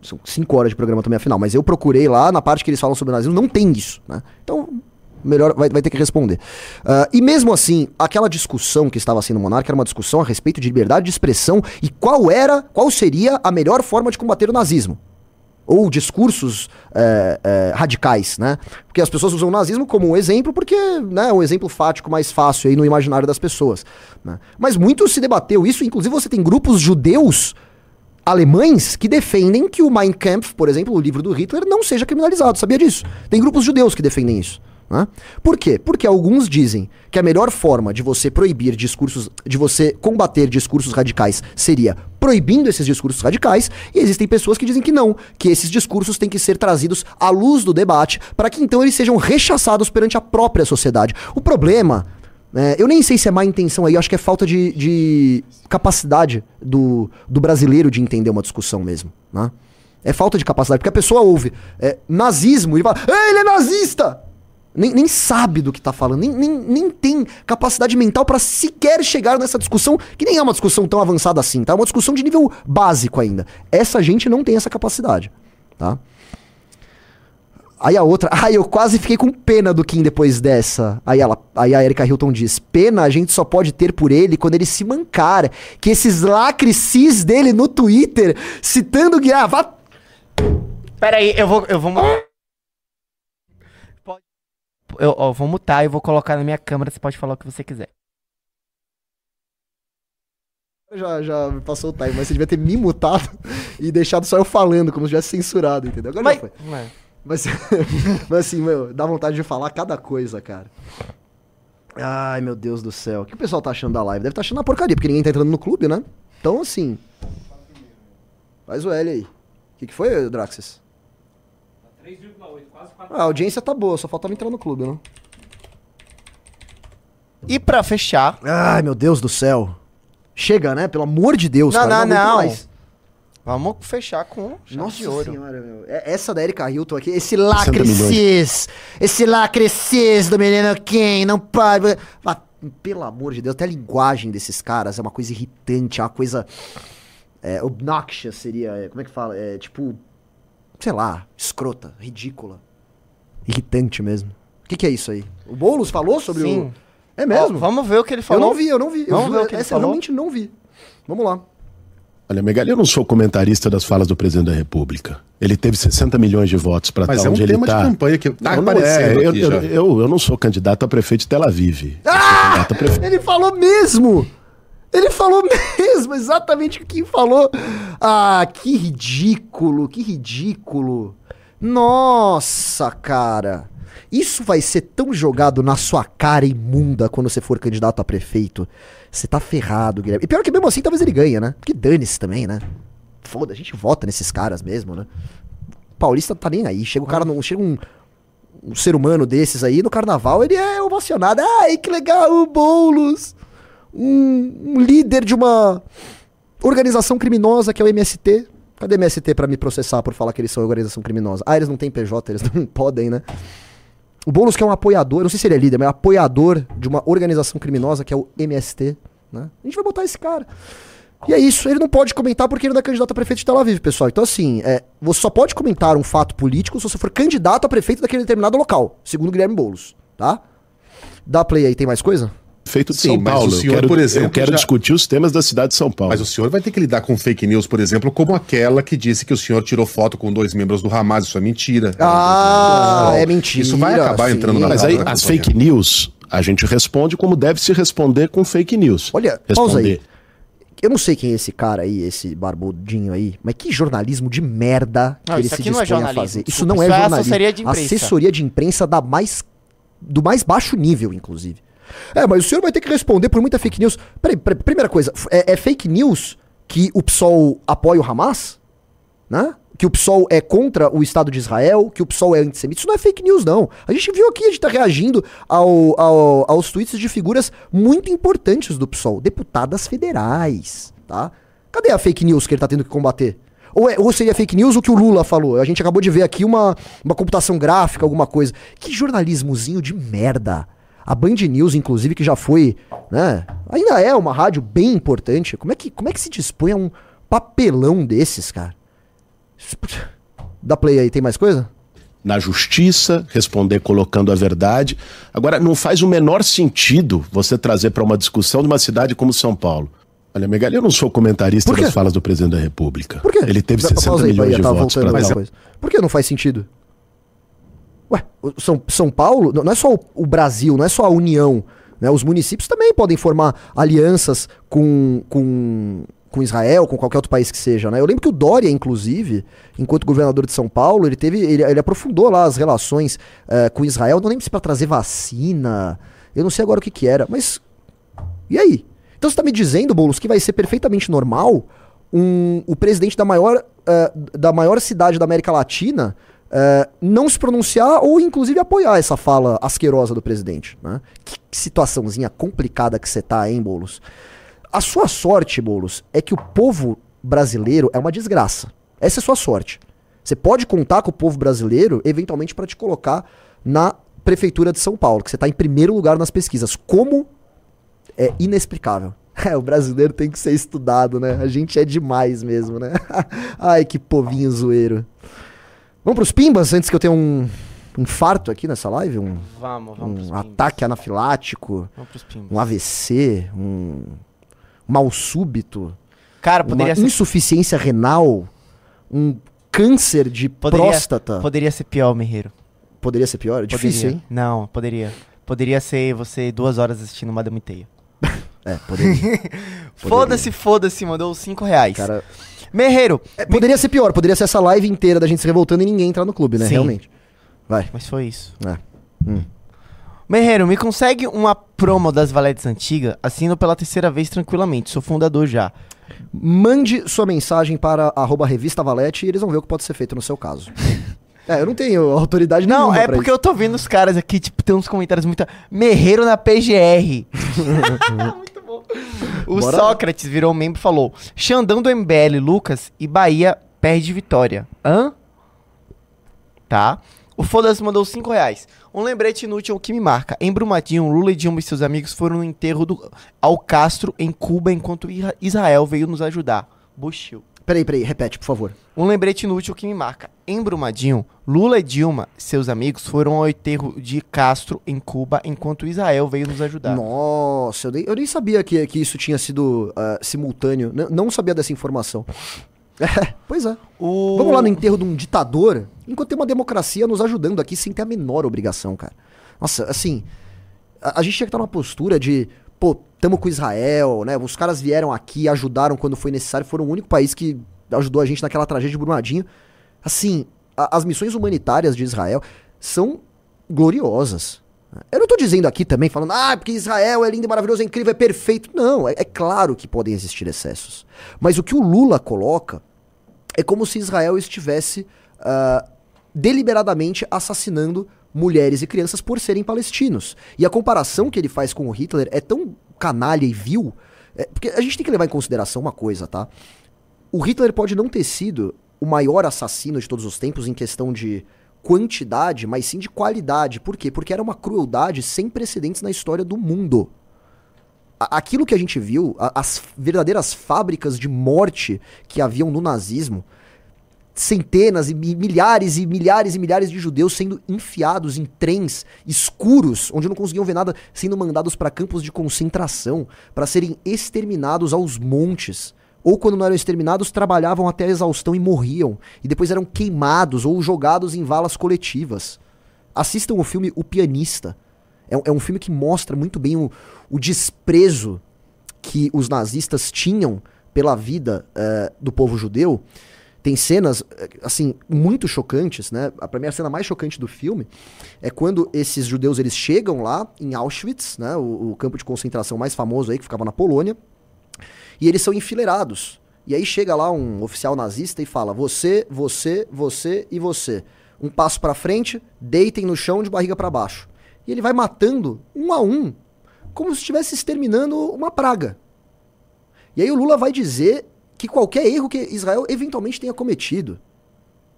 São cinco horas de programa também, afinal. Mas eu procurei lá, na parte que eles falam sobre o nazismo, não tem isso, né? Então, melhor vai, vai ter que responder. Ah, e mesmo assim, aquela discussão que estava sendo Monarca era uma discussão a respeito de liberdade de expressão e qual era, qual seria a melhor forma de combater o nazismo. Ou discursos é, é, radicais, né? Porque as pessoas usam o nazismo como um exemplo, porque né, é um exemplo fático mais fácil aí no imaginário das pessoas. né? Mas muito se debateu isso, inclusive você tem grupos judeus alemães que defendem que o Mein Kampf, por exemplo, o livro do Hitler, não seja criminalizado. Sabia disso? Tem grupos judeus que defendem isso. Né? Por quê? Porque alguns dizem que a melhor forma de você proibir discursos, de você combater discursos radicais seria proibindo esses discursos radicais, e existem pessoas que dizem que não, que esses discursos têm que ser trazidos à luz do debate para que então eles sejam rechaçados perante a própria sociedade. O problema é, eu nem sei se é má intenção aí, acho que é falta de, de capacidade do, do brasileiro de entender uma discussão mesmo, né? É falta de capacidade, porque a pessoa ouve é, nazismo e fala, "Ah, ele é nazista! Nem, nem sabe do que tá falando, nem, nem, nem tem capacidade mental pra sequer chegar nessa discussão, que nem é uma discussão tão avançada assim, tá? É uma discussão de nível básico ainda. Essa gente não tem essa capacidade, tá? Aí a outra, ai, eu quase fiquei com pena do Kim depois dessa. Aí ela, aí a Erika Hilton diz: "Pena a gente só pode ter por ele quando ele se mancar, que esses lacres cis dele no Twitter citando que ah, vá Pera aí, eu vou. Eu vou. Eu, ó, vou mutar e vou colocar na minha câmera. Você pode falar o que você quiser. já já me passou o time, mas você devia ter me mutado e deixado só eu falando, como se tivesse censurado, entendeu? Agora Mas, já foi. Mas, mas assim, meu, dá vontade de falar cada coisa, cara. Ai, meu Deus do céu. O que o pessoal tá achando da live? Deve estar achando uma porcaria, porque ninguém tá entrando no clube, né? Então, assim. Faz o L aí. O que, que foi, Draxis? 3,8, quase 4. Ah, a audiência tá boa, só faltava entrar no clube, né? E pra fechar. Ai, meu Deus do céu. Chega, né? Pelo amor de Deus, Não, cara. não, aguento não. mais. Vamos fechar com chave Nossa de ouro. senhora, meu. É- Essa da Erika Hilton aqui, esse lacre cis, esse lacre cis do menino quem, não pode... Ah, pelo amor de Deus, até a linguagem desses caras é uma coisa irritante, é uma coisa... É, obnoxious seria, é, como é que fala? É tipo, sei lá, escrota, ridícula. Irritante mesmo. O que, que é isso aí? O Boulos falou sobre Sim. o... É mesmo? Ó, vamos ver o que ele eu falou. não vi, eu não vi. Eu Vamos juro, ver o que ele essa eu falou? realmente não vi. Vamos lá. Olha, Megali, eu não sou comentarista das falas do presidente da República. Ele teve 60 milhões de votos para Mas estar é um onde ele tema de está. campanha que tá não, não é. aparecendo Eu, aqui eu, já. eu, eu não sou candidato a prefeito de Tel Aviv. Eu sou candidato a prefeito- Ele falou mesmo! Ele falou mesmo, exatamente o que falou. Ah, que ridículo, que ridículo. Nossa, cara. Isso vai ser tão jogado na sua cara imunda quando você for candidato a prefeito. Você tá ferrado, Guilherme. E pior que mesmo assim, talvez ele ganhe, né? Porque dane-se também, né? Foda, a gente vota nesses caras mesmo, né? Paulista tá nem aí. Chega o cara, não, chega um, um ser humano desses aí no carnaval, ele é ovacionado. Ai, que legal, o Boulos. Um, um líder de uma organização criminosa que é o MST. Cadê MST pra me processar por falar que eles são organização criminosa? Ah, eles não têm PJ, eles não podem, né? O Boulos que é um apoiador, não sei se ele é líder, mas é apoiador de uma organização criminosa que é o MST, né? A gente vai botar esse cara. E é isso, ele não pode comentar porque ele não é candidato a prefeito de Tel Aviv, pessoal. Então, assim, é, você só pode comentar um fato político se você for candidato a prefeito daquele determinado local, segundo Guilherme Boulos, tá? Dá play aí, tem mais coisa? Feito de Sim, São mas Paulo. o senhor, eu quero, por exemplo, eu quero já- discutir os temas da cidade de São Paulo. Mas o senhor vai ter que lidar com fake news, por exemplo, como aquela que disse que o senhor tirou foto com dois membros do Hamas. Isso é mentira. Ah, Não, é mentira, Isso vai acabar sim. entrando na Mas aí, pauta, as né? fake news, a gente responde como deve se responder com fake news. Olha, pausa aí. responder. Eu não sei quem é esse cara aí, esse barbudinho aí, mas que jornalismo de merda que Não, ele isso se é dispõe a jornalismo, fazer. Isso não é isso é jornalismo. assessoria de imprensa. Assessoria de imprensa da mais, do mais baixo nível, inclusive. É, mas o senhor vai ter que responder por muita fake news. Peraí, primeira coisa, é, é fake news que o PSOL apoia o Hamas? Né? Que o PSOL é contra o Estado de Israel, que o PSOL é antissemita. Isso não é fake news, não. A gente viu aqui, a gente tá reagindo ao, ao- aos tweets de figuras muito importantes do PSOL, deputadas federais, tá? Cadê a fake news que ele tá tendo que combater? Ou, é- ou seria fake news o que o Lula falou? A gente acabou de ver aqui uma, uma computação gráfica, alguma coisa. Que jornalismozinho de merda. A Band News, inclusive, que já foi, né? Ainda é uma rádio bem importante. Como é que, como é que se dispõe a um papelão desses, cara? Dá play aí, tem mais coisa? na justiça, responder colocando a verdade. Agora, não faz o menor sentido você trazer para uma discussão de uma cidade como São Paulo. Olha, Megali, eu não sou comentarista das falas do presidente da República. Por quê? Ele teve Dá- 60 pausa aí, milhões Bahia, de votos dar. coisa. Por que não faz sentido? Ué, São, São Paulo, não é só o, Brasil, não é só a União. Né? Os municípios também podem formar alianças com, com, com Israel, com qualquer outro país que seja. Né? Eu lembro que o Dória, inclusive, enquanto governador de São Paulo, ele teve. Ele, ele aprofundou lá as relações eh, com Israel. Não lembro se para trazer vacina. Eu não sei agora o que, que era, mas. E aí? Então você tá me dizendo, Boulos, que vai ser perfeitamente normal um, o presidente da maior, eh, da maior cidade da América Latina eh, não se pronunciar ou inclusive apoiar essa fala asquerosa do presidente. Né? Que, situaçãozinha complicada que você tá, hein, Boulos? A sua sorte, Boulos, é que o povo brasileiro é uma desgraça. Essa é a sua sorte. Você pode contar com o povo brasileiro, eventualmente, para te colocar na prefeitura de São Paulo, que você tá em primeiro lugar nas pesquisas. Como é inexplicável. É, o brasileiro tem que ser estudado, né? A gente é demais mesmo, né? Ai, que povinho zoeiro. Vamos pros pimbas antes que eu tenha um infarto aqui nessa live? Um, Vamos, vamos um pimbas. ataque anafilático, Vamos pros pimbas. um AVC, um mal súbito, Cara, uma poderia ser, insuficiência renal, um câncer de poderia, próstata. poderia ser pior, Merreiro. Poderia ser pior? É difícil, hein? Não, poderia. Poderia ser você duas horas assistindo Madame Teia. É, poderia. Foda-se, foda-se, mandou os 5 reais. Cara, Merreiro, é, poderia ser pior, poderia ser essa live inteira da gente se revoltando e ninguém entrar no clube, né? Sim. Realmente. Vai. mas foi isso. É. Hum. Merreiro, me consegue uma promo das Valetes Antiga? Assino pela terceira vez tranquilamente, sou fundador já. Mande sua mensagem para arroba revista Valete e eles vão ver o que pode ser feito no seu caso. é, eu não tenho autoridade Não, nenhuma é pra porque isso. eu tô vendo os caras aqui, tipo, tem uns comentários muito. Merreiro na PGR. muito O Bora. Sócrates virou membro e falou: Xandão do MBL, Lucas e Bahia perde vitória. Hã? Tá. O Foda-se mandou 5 reais. Um lembrete inútil que me marca. Em Brumadinho, Lula e Dilma e seus amigos foram no enterro do Al Castro em Cuba enquanto Israel veio nos ajudar. Bushil. Peraí, peraí, repete, por favor. Um lembrete inútil que me marca. Em Brumadinho, Lula e Dilma, seus amigos, foram ao enterro de Castro em Cuba enquanto Israel veio nos ajudar. Nossa, eu nem, eu nem sabia que, que isso tinha sido ah, simultâneo. N- não sabia dessa informação. É, pois é. O... Vamos lá no enterro de um ditador, enquanto tem uma democracia nos ajudando aqui sem ter a menor obrigação, cara. Nossa, assim, a, a gente tinha que estar numa postura de, pô, tamo com Israel, né? Os caras vieram aqui, ajudaram quando foi necessário, foram o único país que ajudou a gente naquela tragédia de Brumadinho. Assim, a- as missões humanitárias de Israel são gloriosas. Eu não tô dizendo aqui também, falando, ah, porque Israel é lindo, maravilhoso, é incrível, é perfeito. Não, é, é claro que podem existir excessos. Mas o que o Lula coloca é como se Israel estivesse ah, deliberadamente assassinando mulheres e crianças por serem palestinos. E a comparação que ele faz com o Hitler é tão canalha e vil, é, porque a gente tem que levar em consideração uma coisa, tá? O Hitler pode não ter sido o maior assassino de todos os tempos em questão de quantidade, mas sim de qualidade. Por quê? Porque era uma crueldade sem precedentes na história do mundo. Aquilo que a gente viu, as verdadeiras fábricas de morte que haviam no nazismo, centenas e mi- milhares e milhares e milhares de judeus sendo enfiados em trens escuros, onde não conseguiam ver nada, sendo mandados para campos de concentração, para serem exterminados aos montes. Ou quando não eram exterminados, trabalhavam até a exaustão e morriam, e depois eram queimados ou jogados em valas coletivas. Assistam o filme O Pianista. É, um- é um filme que mostra muito bem o, o desprezo que os nazistas tinham pela vida eh, do povo judeu. Tem cenas, eh, assim, muito chocantes, né? A primeira cena mais chocante do filme é quando esses judeus, eles chegam lá em Auschwitz, né? O, o campo de concentração mais famoso aí, que ficava na Polônia, e eles são enfileirados. E aí chega lá um oficial nazista e fala: você, você, você e você. Um passo pra frente, deitem no chão de barriga pra baixo. E ele vai matando um a um, como se estivesse exterminando uma praga. E aí o Lula vai dizer que qualquer erro que Israel eventualmente tenha cometido,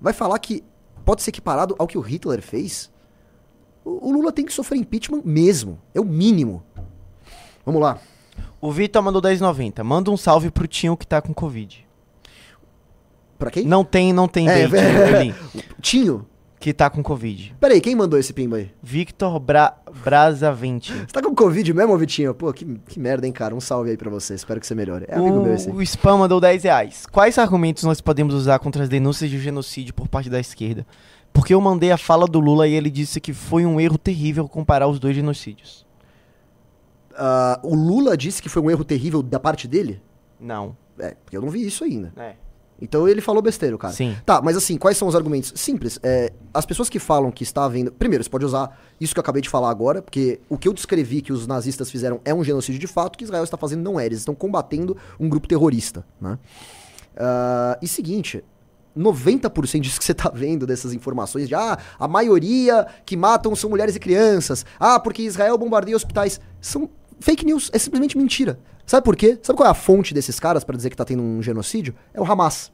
vai falar que pode ser equiparado ao que o Hitler fez. O, o Lula tem que sofrer impeachment mesmo. É o mínimo. Vamos lá. O Vitor mandou 10,90. Manda um salve pro Tinho que tá com Covid. Pra quem? Não tem, não tem É, date, é. Evelyn, Tinho? que tá com Covid. Peraí, quem mandou esse pimba aí? Victor Bra Brazavente. Você tá com Covid mesmo, Vitinho? Pô, que, que merda, hein, cara? Um salve aí pra você. Espero que você melhore. É amigo meu esse. O, o Spam mandou 10 reais. Quais argumentos nós podemos usar contra as denúncias de genocídio por parte da esquerda? Porque eu mandei a fala do Lula e ele disse que foi um erro terrível comparar os dois genocídios. Ah, o Lula disse que foi um erro terrível da parte dele? Não. É, porque eu não vi isso ainda. É. Então ele falou besteira, cara. Sim. Tá, mas assim, quais são os argumentos? Simples. É, as pessoas que falam que está havendo. Primeiro, você pode usar isso que eu acabei de falar agora, porque o que eu descrevi que os nazistas fizeram é um genocídio de fato, o que Israel está fazendo não é. Eles estão combatendo um grupo terrorista, né? Ah, e seguinte. 90% disso que você tá vendo, dessas informações de ah, a maioria que matam são mulheres e crianças. Ah, porque Israel bombardeia hospitais. São fake news, é simplesmente mentira. Sabe por quê? Sabe qual é a fonte desses caras pra dizer que tá tendo um genocídio? É o Hamas.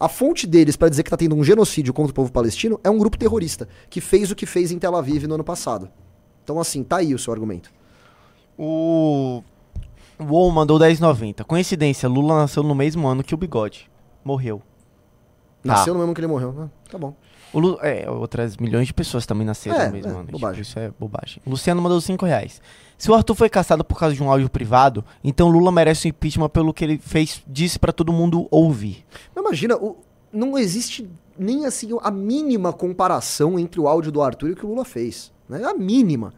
A fonte deles pra dizer que tá tendo um genocídio contra o povo palestino é um grupo terrorista que fez o que fez em Tel Aviv no ano passado. Então assim, tá aí o seu argumento. O. O WoW mandou 10,90. Coincidência, Lula nasceu no mesmo ano que o Bigode. Morreu. Tá. Nasceu no mesmo que ele morreu, né? Tá bom. O Lu... É, outras milhões de pessoas também nasceram É, mesmo é. Tipo, bobagem. isso é bobagem. O Luciano mandou 5 reais. Se o Arthur foi caçado por causa de um áudio privado, então Lula merece um impeachment pelo que ele fez, disse pra todo mundo ouvir. Mas imagina, o- não existe nem assim a mínima comparação entre o áudio do Arthur e o que o Lula fez. Né? A mínima.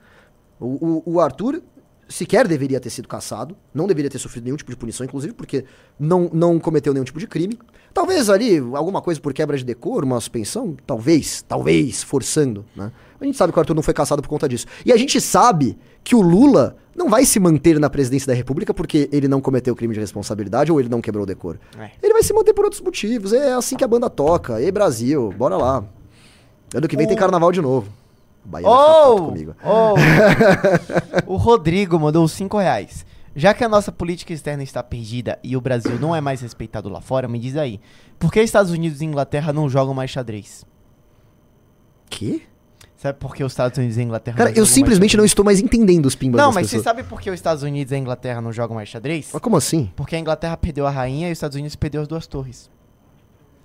O, o- o Arthur sequer deveria ter sido caçado, não deveria ter sofrido nenhum tipo de punição, inclusive porque não, não cometeu nenhum tipo de crime. Talvez ali alguma coisa por quebra de decoro, uma suspensão, talvez, talvez, forçando. Né? A gente sabe que o Arthur não foi caçado por conta disso. E a gente sabe que o Lula não vai se manter na presidência da República porque ele não cometeu crime de responsabilidade ou ele não quebrou o decoro. É. Ele vai se manter por outros motivos. É assim que a banda toca. Ei, Brasil, bora lá. Ano que vem tem carnaval de novo. O Bahia Oh! comigo. oh! o Rodrigo mandou 5 reais. Já que a nossa política externa está perdida e o Brasil não é mais respeitado lá fora, me diz aí, por que Estados Unidos e Inglaterra não jogam mais xadrez? Que? Sabe por que os Estados Unidos e a Inglaterra Cara, não eu simplesmente não estou mais entendendo os pimbas Não, mas você pessoas. sabe por que os Estados Unidos e a Inglaterra não jogam mais xadrez? Mas como assim? Porque a Inglaterra perdeu a rainha e os Estados Unidos perdeu as duas torres.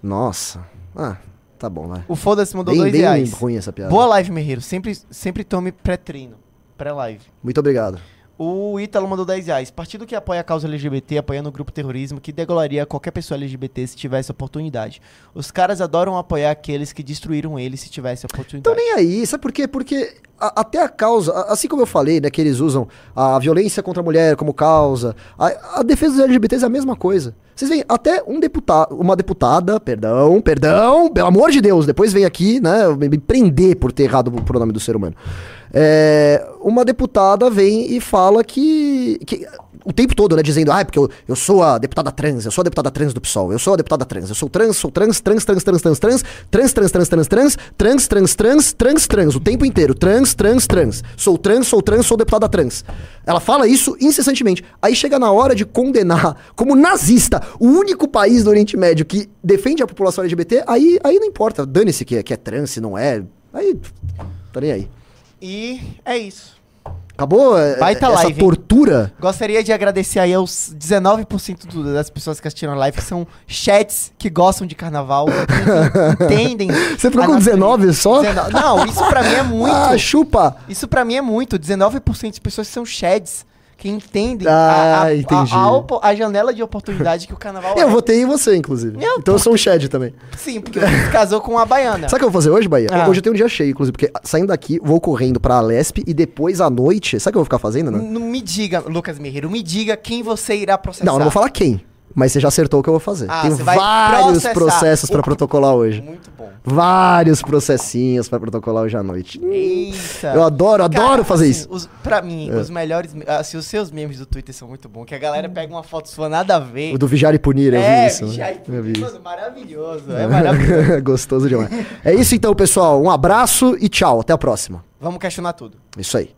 Nossa. Ah, tá bom, vai. O Foda-se mandou Bem- dois bem reais. ruim essa piada. Boa live, Merreiro. Sempre, sempre tome pré-treino. Pré-live. Muito obrigado. O Ítalo mandou 10 reais. Partido que apoia a causa LGBT, apoiando o grupo terrorismo, que degolaria qualquer pessoa LGBT se tivesse oportunidade. Os caras adoram apoiar aqueles que destruíram ele se tivesse oportunidade. Então nem aí, sabe por quê? Porque a- até a causa, a- assim como eu falei, né, que eles usam a violência contra a mulher como causa, a, defesa dos LGBTs é a mesma coisa. Vocês veem, até um deputado, uma deputada, perdão, perdão, pelo amor de Deus, depois vem aqui, né, me prender por ter errado o pronome do ser humano. É, uma deputada vem e fala que, que o tempo todo, né, dizendo, ah, é porque eu, eu sou a deputada trans, eu sou a deputada trans do PSOL, eu sou a deputada trans, eu sou trans, sou trans, trans, trans, trans, trans, trans, trans, trans, trans, trans, trans, trans, trans, trans, trans, trans, o tempo inteiro, trans, trans, trans, sou trans, sou trans, sou deputada trans. Ela fala isso incessantemente. Aí chega na hora de condenar como nazista o único país do Oriente Médio que defende a população LGBT, aí, aí não importa, dane-se que é, que é trans, se não é, aí, tá nem aí. E é isso. Acabou é, Baita essa live, tortura? Gostaria de agradecer aí aos 19% do- das pessoas que assistiram a live, que são chats que gostam de carnaval, que entendem. Você ficou com natureza. 19 só? 19 Não, isso pra mim é muito. Ah, chupa! Isso pra mim é muito. 19% de pessoas são shads que entendem Ah, a, a, entendi. A, a janela de oportunidade que o carnaval Eu é. votei em você, inclusive. Meu, então eu sou um Shed também. Sim, porque você casou com uma baiana. Sabe o que eu vou fazer hoje, Bahia? Ah. Hoje eu tenho um dia cheio, inclusive, porque saindo daqui, vou correndo pra Alesp e depois à noite. Sabe o que eu vou ficar fazendo, né? Não me diga, Lucas Merreiro, me diga quem você irá processar. Não, eu não vou falar quem. Mas você já acertou o que eu vou fazer. Ah, vai vários processos pra Oh, protocolar hoje. Muito bom. Vários processinhos pra protocolar hoje à noite. Eita. Eu adoro, adoro fazer assim, isso. Os, pra mim, É. os melhores. Assim, os seus memes do Twitter são muito bons. Que a galera pega uma foto sua nada a ver. O do Vigiar e Punir, eu é, vi isso. né? vigiar e punir. vi isso. Mano, maravilhoso. É maravilhoso. Gostoso demais. É isso então, pessoal. Um abraço e tchau. Até a próxima. Vamos questionar tudo. Isso aí.